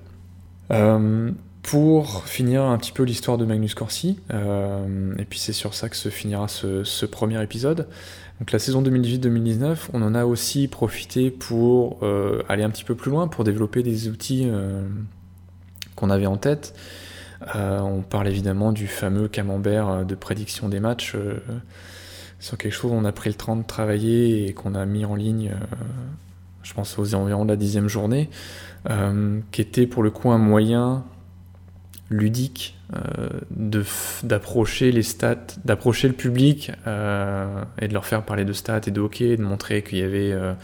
Pour finir un petit peu l'histoire de Magnus Corsi, et puis c'est sur ça que se finira ce, premier épisode. Donc la saison 2018-2019, on en a aussi profité pour euh, aller un petit peu plus loin, pour développer des outils euh, qu'on avait en tête. Euh, on parle évidemment du fameux camembert de prédiction des matchs, sur quelque chose on a pris le temps de travailler et qu'on a mis en ligne, je pense aux environs de la dixième journée, qui était pour le coup un moyen ludique euh, d'approcher les stats, d'approcher le public euh, et de leur faire parler de stats et de hockey, de montrer qu'il y avait euh,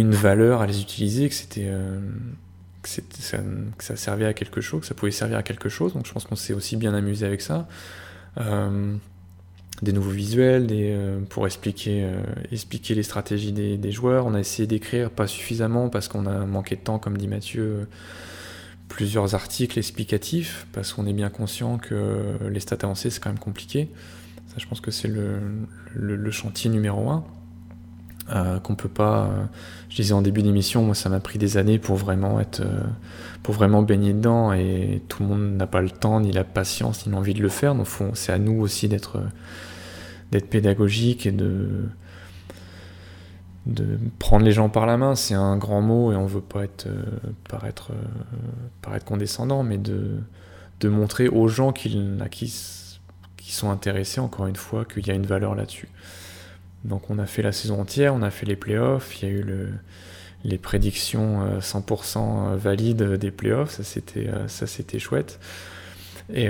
une valeur à les utiliser, que c'était ça, ça, servait à quelque chose, que ça pouvait servir à quelque chose. Donc je pense qu'on s'est aussi bien amusé avec ça. des nouveaux visuels, pour expliquer, expliquer les stratégies des, des joueurs. On a essayé d'écrire, pas suffisamment parce qu'on a manqué de temps, comme dit Mathieu plusieurs articles explicatifs, parce qu'on est bien conscient que les stats avancées, c'est quand même compliqué. Ça, je pense que c'est le, chantier numéro un. Euh, qu'on peut pas. Euh, je disais en début d'émission, moi ça m'a pris des années pour vraiment être, euh, pour vraiment baigner dedans, et tout le monde n'a pas le temps, ni la patience, ni l'envie de le faire. Donc c'est à nous aussi d'être, d'être pédagogique et de, de prendre les gens par la main, c'est un grand mot et on veut pas être, euh, paraître, euh, paraître condescendant, mais de, de montrer aux gens qui, qui, sont intéressés, encore une fois, qu'il y a une valeur là-dessus. Donc on a fait la saison entière, on a fait les playoffs, il y a eu le, les prédictions 100% euh, valides des playoffs, ça c'était, ça c'était chouette. Et,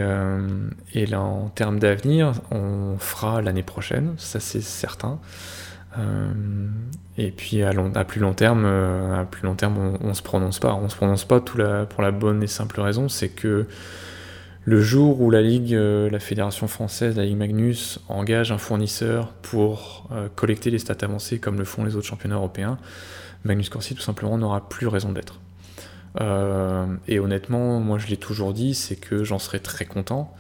et là, en termes d'avenir, on fera l'année prochaine, ça c'est certain. Et puis à, plus long terme, à plus long terme, on, on se prononce pas. On se prononce pas pour la bonne et simple raison, c'est que le jour où la Ligue, la Fédération française, la Ligue Magnus, engage un fournisseur pour collecter les stats avancées comme le font les autres championnats européens, Magnus Corsi tout simplement n'aura plus raison d'être. Euh, et honnêtement, moi je l'ai toujours dit, c'est que j'en serais très content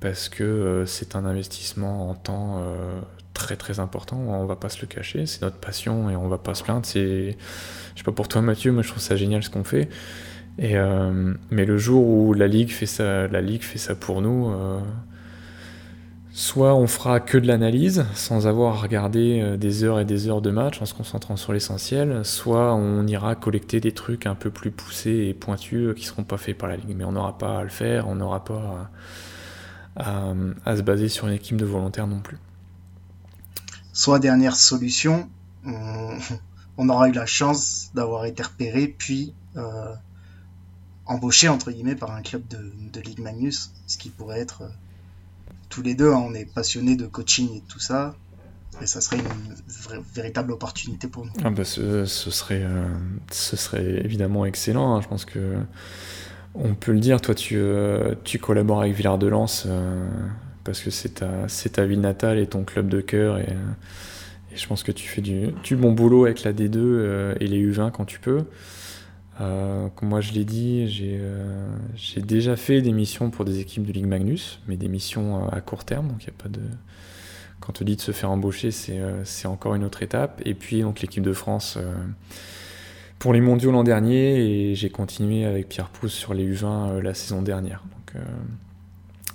parce que euh, c'est un investissement en temps euh, très très important. On va pas se le cacher, c'est notre passion et on va pas se plaindre. C'est, je sais pas pour toi Mathieu, moi je trouve ça génial ce qu'on fait. Et mais le jour où la ligue fait ça, la ligue fait ça pour nous Soit on fera que de l'analyse sans avoir regardé euh, des heures et des heures de match en se concentrant sur l'essentiel, soit on ira collecter des trucs un peu plus poussés et pointus qui seront pas faits par la ligue. Mais on n'aura pas à le faire, on n'aura pas à, se baser sur une équipe de volontaires non plus. Soit dernière solution, on, aura eu la chance d'avoir été repéré puis euh, embauché entre guillemets par un club de, de Ligue Magnus, ce qui pourrait être euh, tous les deux, hein, on est passionnés de coaching et tout ça. Et ça serait une véritable opportunité pour nous. Ah bah ce, serait, euh, ce serait évidemment excellent. Hein. Je pense que on peut le dire. Toi, tu, tu collabores avec Villard de euh, parce que c'est ta, ville natale et ton club de cœur. Et, et je pense que tu fais du, bon boulot avec la D2 et les U20 quand tu peux. Euh, comme moi je l'ai dit, euh, j'ai déjà fait des missions pour des équipes de Ligue Magnus, mais des missions euh, à court terme, donc a pas de. Quand on dit de se faire embaucher, c'est encore une autre étape. Et puis donc l'équipe de France pour les mondiaux l'an dernier, et j'ai continué avec Pierre Pousse sur les U20 la saison dernière. Donc,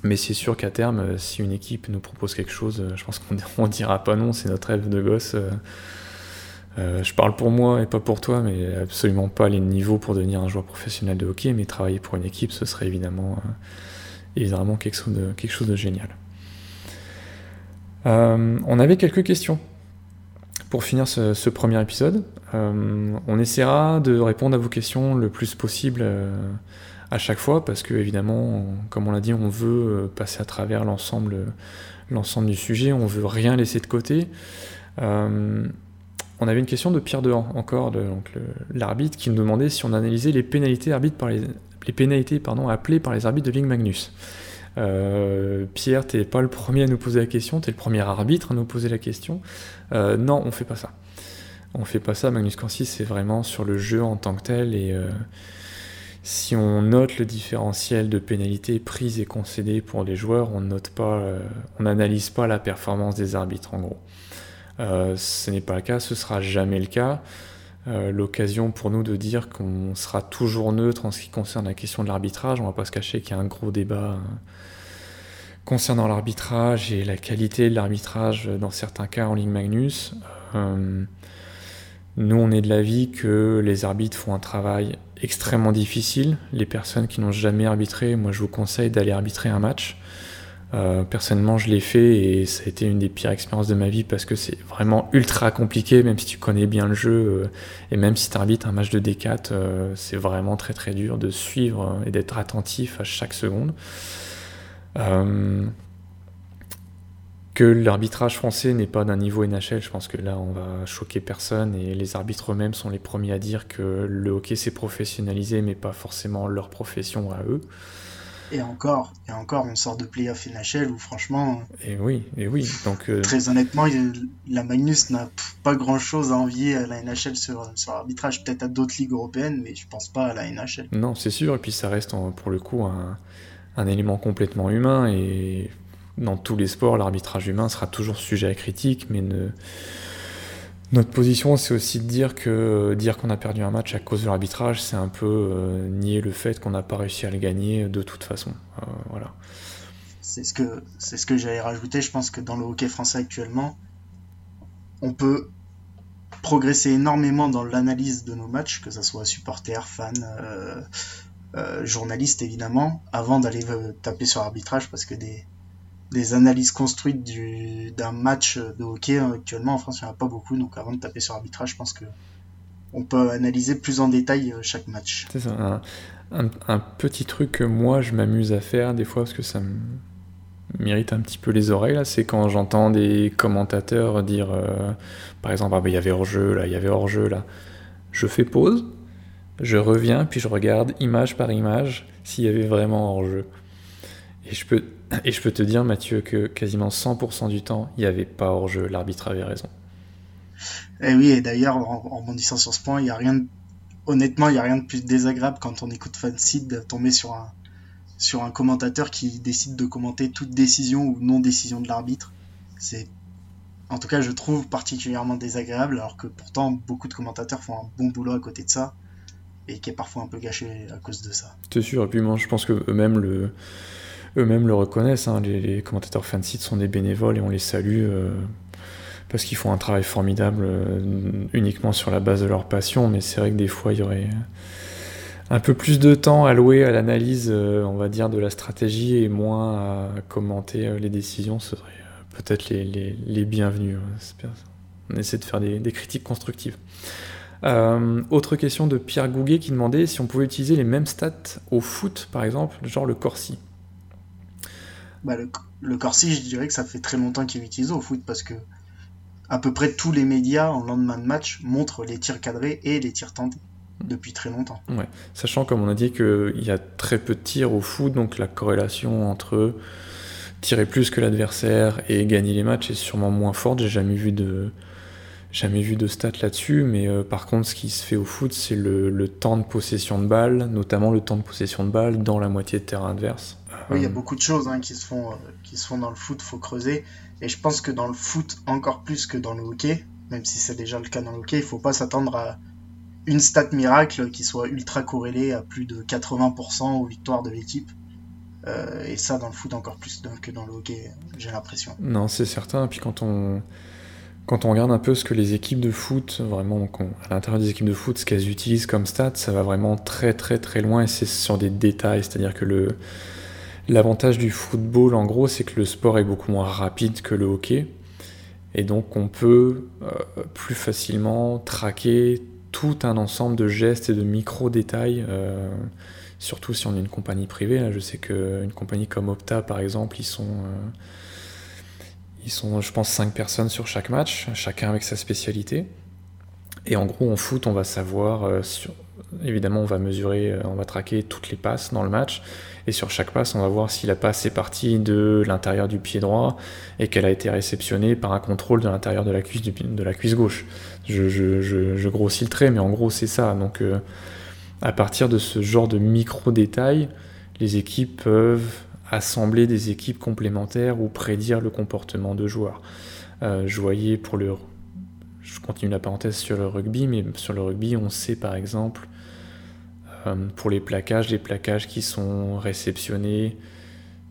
mais c'est sûr qu'à terme, si une équipe nous propose quelque chose, je pense qu'on dira pas non, c'est notre rêve de gosse. Euh, je parle pour moi et pas pour toi, mais absolument pas les niveaux pour devenir un joueur professionnel de hockey, mais travailler pour une équipe, ce serait évidemment, euh, évidemment quelque, chose de, quelque chose de génial. Euh, on avait quelques questions pour finir ce, premier épisode. on essaiera de répondre à vos questions le plus possible à chaque fois, parce que évidemment, comme on l'a dit, on veut passer à travers l'ensemble, l'ensemble du sujet, on veut rien laisser de côté. On avait une question de Pierre Dehan, encore, l'arbitre, qui nous demandait si on analysait les pénalités, par les, pénalités pardon, appelées par les arbitres de Ligue Magnus. Euh, Pierre, t'es pas le premier à nous poser la question, tu es le premier arbitre à nous poser la question. Euh, non, on fait pas ça. On fait pas ça, Magnus Corsi, c'est vraiment sur le jeu en tant que tel. Et euh, si on note le différentiel de pénalités prises et concédées pour les joueurs, on note pas, on n'analyse pas la performance des arbitres en gros. Euh, ce n'est pas le cas, ce sera jamais le cas. Euh, l'occasion pour nous de dire qu'on sera toujours neutre en ce qui concerne la question de l'arbitrage. On va pas se cacher qu'il y a un gros débat euh, concernant l'arbitrage et la qualité de l'arbitrage dans certains cas en Ligue Magnus. nous, on est de l'avis que les arbitres font un travail extrêmement difficile. Les personnes qui n'ont jamais arbitré, moi je vous conseille d'aller arbitrer un match. Euh, personnellement, je l'ai fait et ça a été une des pires expériences de ma vie parce que c'est vraiment ultra compliqué, même si tu connais bien le jeu euh, et même si tu arbitres un match de D4, euh, c'est vraiment très très dur de suivre et d'être attentif à chaque seconde. Que l'arbitrage français n'est pas d'un niveau NHL, je pense que là on va choquer personne et les arbitres eux-mêmes sont les premiers à dire que le hockey s'est professionnalisé mais pas forcément leur profession à eux. Et encore, et encore, on sort de playoff NHL où franchement. Et oui, et oui. Donc, euh, Très honnêtement, la Magnus n'a pas grand chose à envier à la NHL sur, sur l'arbitrage. Peut-être à d'autres ligues européennes, mais je pense pas à la NHL. Non, c'est sûr. Et puis ça reste pour le coup un, un élément complètement humain. Et dans tous les sports, l'arbitrage humain sera toujours sujet à critique, mais notre position, c'est aussi de dire que dire qu'on a perdu un match à cause de l'arbitrage, c'est un peu euh, nier le fait qu'on n'a pas réussi à le gagner de toute façon. Euh, voilà. C'est ce que ce que j'allais rajouter. Je pense que dans le hockey français actuellement, on peut progresser énormément dans l'analyse de nos matchs, que ce soit supporters, fans, euh, journalistes évidemment, avant d'aller taper sur l'arbitrage, parce que des des analyses construites d'un match de hockey hein, actuellement en France il n'y en a pas beaucoup donc avant de taper sur arbitrage je pense que on peut analyser plus en détail euh, chaque match un, petit truc que moi je m'amuse à faire des fois parce que ça me m'irrite un petit peu les oreilles, là, c'est quand j'entends des commentateurs dire, euh, par exemple, ah ben il y avait hors-jeu, là, il y avait hors-jeu, là. Je fais pause, je reviens, puis je regarde image par image s'il y avait vraiment hors-jeu. Et je, peux, et je peux te dire, Mathieu, que quasiment 100% du temps, il n'y avait pas hors-jeu, l'arbitre avait raison. Et eh oui, et d'ailleurs, en, en rebondissant sur ce point, il y a rien de... honnêtement, il n'y a rien de plus désagréable quand on écoute Fanseed de tomber sur un, sur un commentateur qui décide de commenter toute décision ou non-décision de l'arbitre. C'est, en tout cas, je trouve particulièrement désagréable, alors que pourtant beaucoup de commentateurs font un bon boulot à côté de ça et qui est parfois un peu gâché à cause de ça. C'est sûr, et puis moi je pense que eux-mêmes le, eux-mêmes le reconnaissent. Hein. Les, commentateurs fansite sont des bénévoles et on les salue euh, parce qu'ils font un travail formidable euh, uniquement sur la base de leur passion. Mais c'est vrai que des fois il y aurait un peu plus de temps alloué à l'analyse, euh, on va dire, de la stratégie et moins à commenter les décisions, ce serait peut-être les, les, les, bienvenus. On essaie de faire des, critiques constructives. Autre question de Pierre Gouguet qui demandait si on pouvait utiliser les mêmes stats au foot, par exemple, genre le Corsi. Bah, le, le, Corsi, je dirais que ça fait très longtemps qu'il est utilisé au foot parce que à peu près tous les médias en lendemain de match montrent les tirs cadrés et les tirs tentés depuis très longtemps. Ouais. Sachant, comme on a dit, qu'il y a très peu de tirs au foot, donc la corrélation entre tirer plus que l'adversaire et gagner les matchs est sûrement moins forte. J'ai jamais vu de jamais vu de stats là-dessus, mais euh, par contre, ce qui se fait au foot, c'est le, le, temps de possession de balle, notamment le temps de possession de balle dans la moitié de terrain adverse. Oui, il y a beaucoup de choses hein, qui, se font, euh, qui se font dans le foot, faut creuser. Et je pense que dans le foot, encore plus que dans le hockey, même si c'est déjà le cas dans le hockey, il faut pas s'attendre à une stat miracle qui soit ultra corrélée à plus de 80% aux victoires de l'équipe. Euh, et ça, dans le foot, encore plus que dans le hockey, j'ai l'impression. Non, c'est certain. Et puis quand on, quand on regarde un peu ce que les équipes de foot, vraiment, donc on, à l'intérieur des équipes de foot, ce qu'elles utilisent comme stats, ça va vraiment très très très loin et c'est sur des détails. C'est-à-dire que le, l'avantage du football, en gros, c'est que le sport est beaucoup moins rapide que le hockey. Et donc on peut euh, plus facilement traquer tout un ensemble de gestes et de micro-détails, euh, surtout si on est une compagnie privée. Je sais qu'une compagnie comme Opta, par exemple, ils sont, euh, ils sont, je pense, 5 personnes sur chaque match, chacun avec sa spécialité. Et en gros, en foot, on va savoir, évidemment, on va mesurer, on va traquer toutes les passes dans le match. Et sur chaque passe, on va voir si la passe est partie de l'intérieur du pied droit et qu'elle a été réceptionnée par un contrôle de l'intérieur de la cuisse, de la cuisse gauche. Je, grossis le trait, mais en gros, c'est ça. Donc, euh, à partir de ce genre de micro-détails, les équipes peuvent assembler des équipes complémentaires ou prédire le comportement de joueurs. Euh, je voyais pour le. Je continue la parenthèse sur le rugby, mais sur le rugby, on sait par exemple pour les plaquages, les plaquages qui sont réceptionnés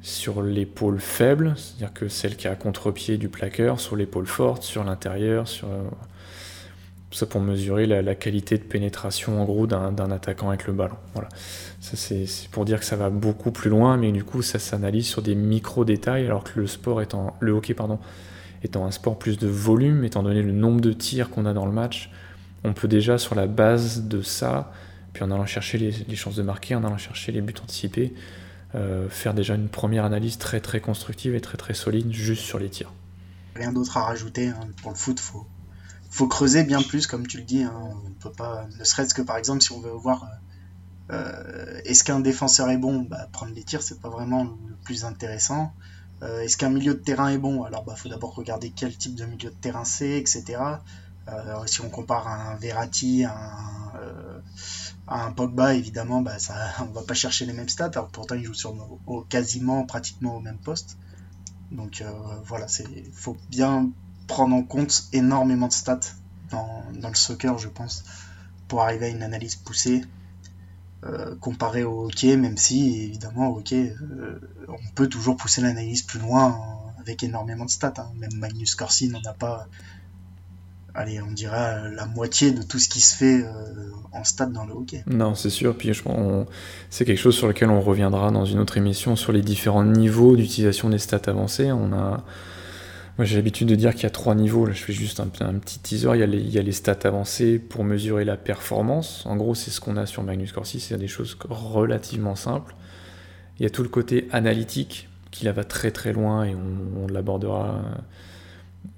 sur l'épaule faible, c'est-à-dire que celle qui a contre-pied du plaqueur, sur l'épaule forte, sur l'intérieur, sur ça pour mesurer la, la, qualité de pénétration en gros d'un attaquant avec le ballon. Voilà. Ça c'est pour dire que ça va beaucoup plus loin, mais du coup ça s'analyse sur des micro détails, alors que le sport étant le hockey pardon étant un sport plus de volume, étant donné le nombre de tirs qu'on a dans le match, on peut déjà sur la base de ça puis en allant chercher les, chances de marquer, en allant chercher les buts anticipés, euh, faire déjà une première analyse très très constructive et très très solide juste sur les tirs. Rien d'autre à rajouter, hein. pour le foot, faut, faut creuser bien plus, comme tu le dis, hein. on ne peut pas, ne serait-ce que par exemple si on veut voir euh, est-ce qu'un défenseur est bon, bah, prendre les tirs c'est pas vraiment le plus intéressant. Euh, est-ce qu'un milieu de terrain est bon Alors bah faut d'abord regarder quel type de milieu de terrain c'est, etc. Euh, si on compare un Verratti, un, euh, un Pogba, évidemment, bah, ça, on va pas chercher les mêmes stats. Alors pourtant, il joue sur au, quasiment, pratiquement au même poste. Donc euh, voilà, il faut bien prendre en compte énormément de stats dans, le soccer, je pense, pour arriver à une analyse poussée. Euh, comparé au hockey, même si évidemment au hockey, euh, on peut toujours pousser l'analyse plus loin avec énormément de stats. Hein. Même Magnus Corsi n'en a pas allez, on dirait la moitié de tout ce qui se fait euh, en stade dans le hockey. Non, c'est sûr. Puis je c'est quelque chose sur lequel on reviendra dans une autre émission sur les différents niveaux d'utilisation des stats avancées. On a, moi j'ai l'habitude de dire qu'il y a trois niveaux. Là, je fais juste un, petit teaser. Il y, a les, stats avancées pour mesurer la performance. En gros, c'est ce qu'on a sur Magnus Corsi. C'est des choses relativement simples. Il y a tout le côté analytique qui là va très très loin et on, l'abordera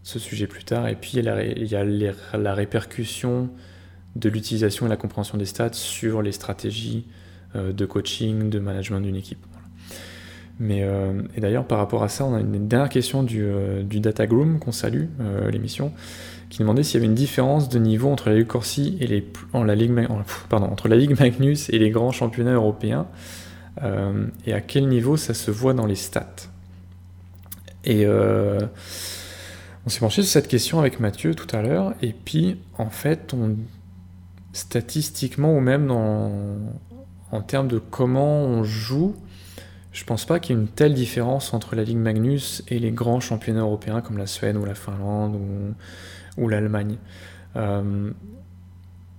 ce sujet plus tard. Et puis il y a la, répercussion de l'utilisation et la compréhension des stats sur les stratégies de coaching, de management d'une équipe. Mais, euh, et d'ailleurs, par rapport à ça, on a une dernière question du, euh, Data Groom, qu'on salue, euh, l'émission, qui demandait s'il y avait une différence de niveau entre la Ligue et les, en la Ligue, pardon, entre la Ligue Magnus et les grands championnats européens, et à quel niveau ça se voit dans les stats? Et on s'est penché sur cette question avec Mathieu tout à l'heure, et puis en fait, statistiquement ou même en termes de comment on joue, je pense pas qu'il y ait une telle différence entre la Ligue Magnus et les grands championnats européens comme la Suède ou la Finlande ou, l'Allemagne. Euh,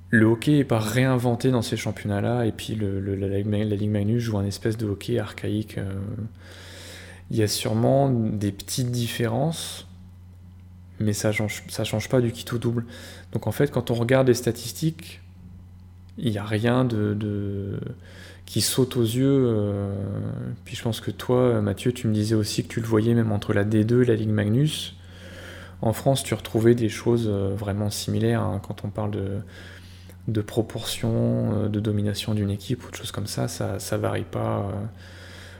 le hockey n'est pas réinventé dans ces championnats-là, et puis la, Ligue Magnus joue un espèce de hockey archaïque. Euh. il y a sûrement des petites différences, mais ça change, change pas du kit au double. Donc en fait, quand on regarde les statistiques, il n'y a rien de qui saute aux yeux. Euh, puis je pense que toi, Mathieu, tu me disais aussi que tu le voyais même entre la D2 et la Ligue Magnus. En France, tu retrouvais des choses euh, vraiment similaires hein, quand on parle de, de proportion, euh, de domination d'une équipe ou de choses comme ça. Ça, ça varie pas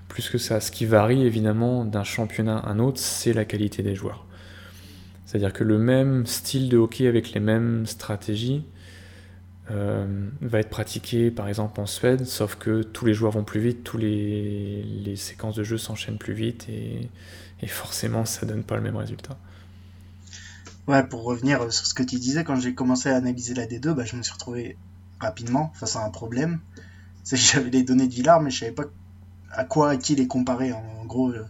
plus que ça. Ce qui varie évidemment d'un championnat à un autre, c'est la qualité des joueurs. C'est-à-dire que le même style de hockey avec les mêmes stratégies, euh, va être pratiqué par exemple en Suède, sauf que tous les joueurs vont plus vite, tous les, séquences de jeu s'enchaînent plus vite et, forcément ça donne pas le même résultat. Ouais, pour revenir sur ce que tu disais, quand j'ai commencé à analyser la D2, bah, je me suis retrouvé rapidement face à un problème. J'avais les données de Villard, mais je savais pas à quoi, à qui les comparer. En gros, euh,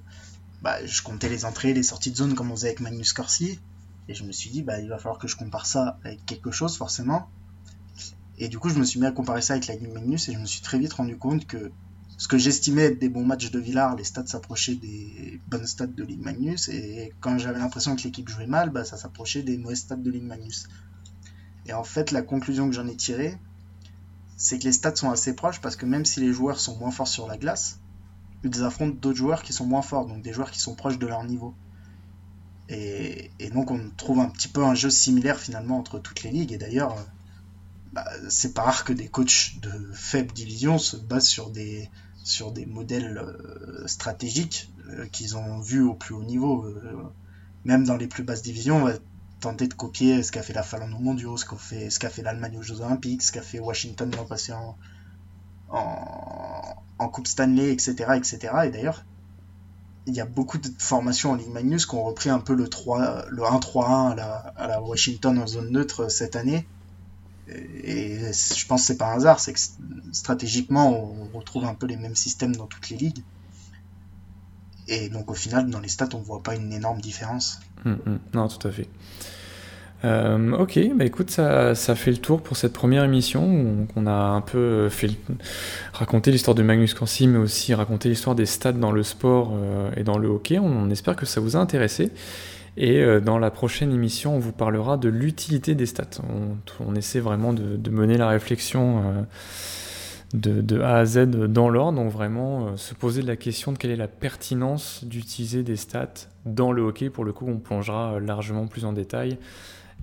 bah, je comptais les entrées, les sorties de zone comme on faisait avec Magnus Corsi. Et je me suis dit, bah, il va falloir que je compare ça avec quelque chose, forcément. Et du coup, je me suis mis à comparer ça avec la Ligue Magnus et je me suis très vite rendu compte que ce que j'estimais être des bons matchs de Villars, les stats s'approchaient des bonnes stats de Ligue Magnus. Et quand j'avais l'impression que l'équipe jouait mal, bah, ça s'approchait des mauvaises stats de Ligue Magnus. Et en fait, la conclusion que j'en ai tirée, c'est que les stats sont assez proches parce que même si les joueurs sont moins forts sur la glace, ils affrontent d'autres joueurs qui sont moins forts, donc des joueurs qui sont proches de leur niveau. Et, donc on trouve un petit peu un jeu similaire finalement entre toutes les ligues. Et d'ailleurs, bah, c'est pas rare que des coachs de faible division se basent sur des, sur des modèles euh, stratégiques euh, qu'ils ont vus au plus haut niveau. Euh, même dans les plus basses divisions, on va tenter de copier ce qu'a fait la Finlande aux mondiaux, ce qu'a fait, qu'a fait l'Allemagne aux Jeux Olympiques, ce qu'a fait Washington l'an passé en, Coupe Stanley, etc. etc. Et d'ailleurs, il y a beaucoup de formations en Ligue Magnus qui ont repris un peu le, 3, le 1-3-1 à la, Washington en zone neutre cette année et je pense que c'est pas un hasard, c'est que stratégiquement, on retrouve un peu les mêmes systèmes dans toutes les ligues. Et donc au final, dans les stats, on voit pas une énorme différence. Hum, hum. non, tout à fait. Euh, ok, bah écoute, ça, ça, fait le tour pour cette première émission. On, a un peu fait raconté l'histoire de Magnus Corsi, mais aussi raconté l'histoire des stats dans le sport euh, et dans le hockey. On, espère que ça vous a intéressé. Et euh, dans la prochaine émission, on vous parlera de l'utilité des stats. On, essaie vraiment de, mener la réflexion de, A à Z dans l'ordre, donc vraiment se poser la question de quelle est la pertinence d'utiliser des stats dans le hockey. Pour le coup, on plongera largement plus en détail.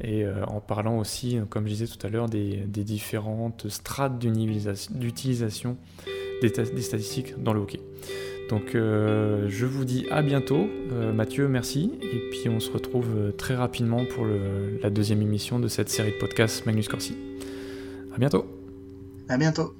Et en parlant aussi, comme je disais tout à l'heure, des, différentes strates d'utilisation des statistiques dans le hockey. Donc euh, je vous dis à bientôt. Euh, Mathieu, merci. Et puis on se retrouve euh, très rapidement pour la deuxième émission de cette série de podcasts Magnus Corsi. À bientôt. À bientôt.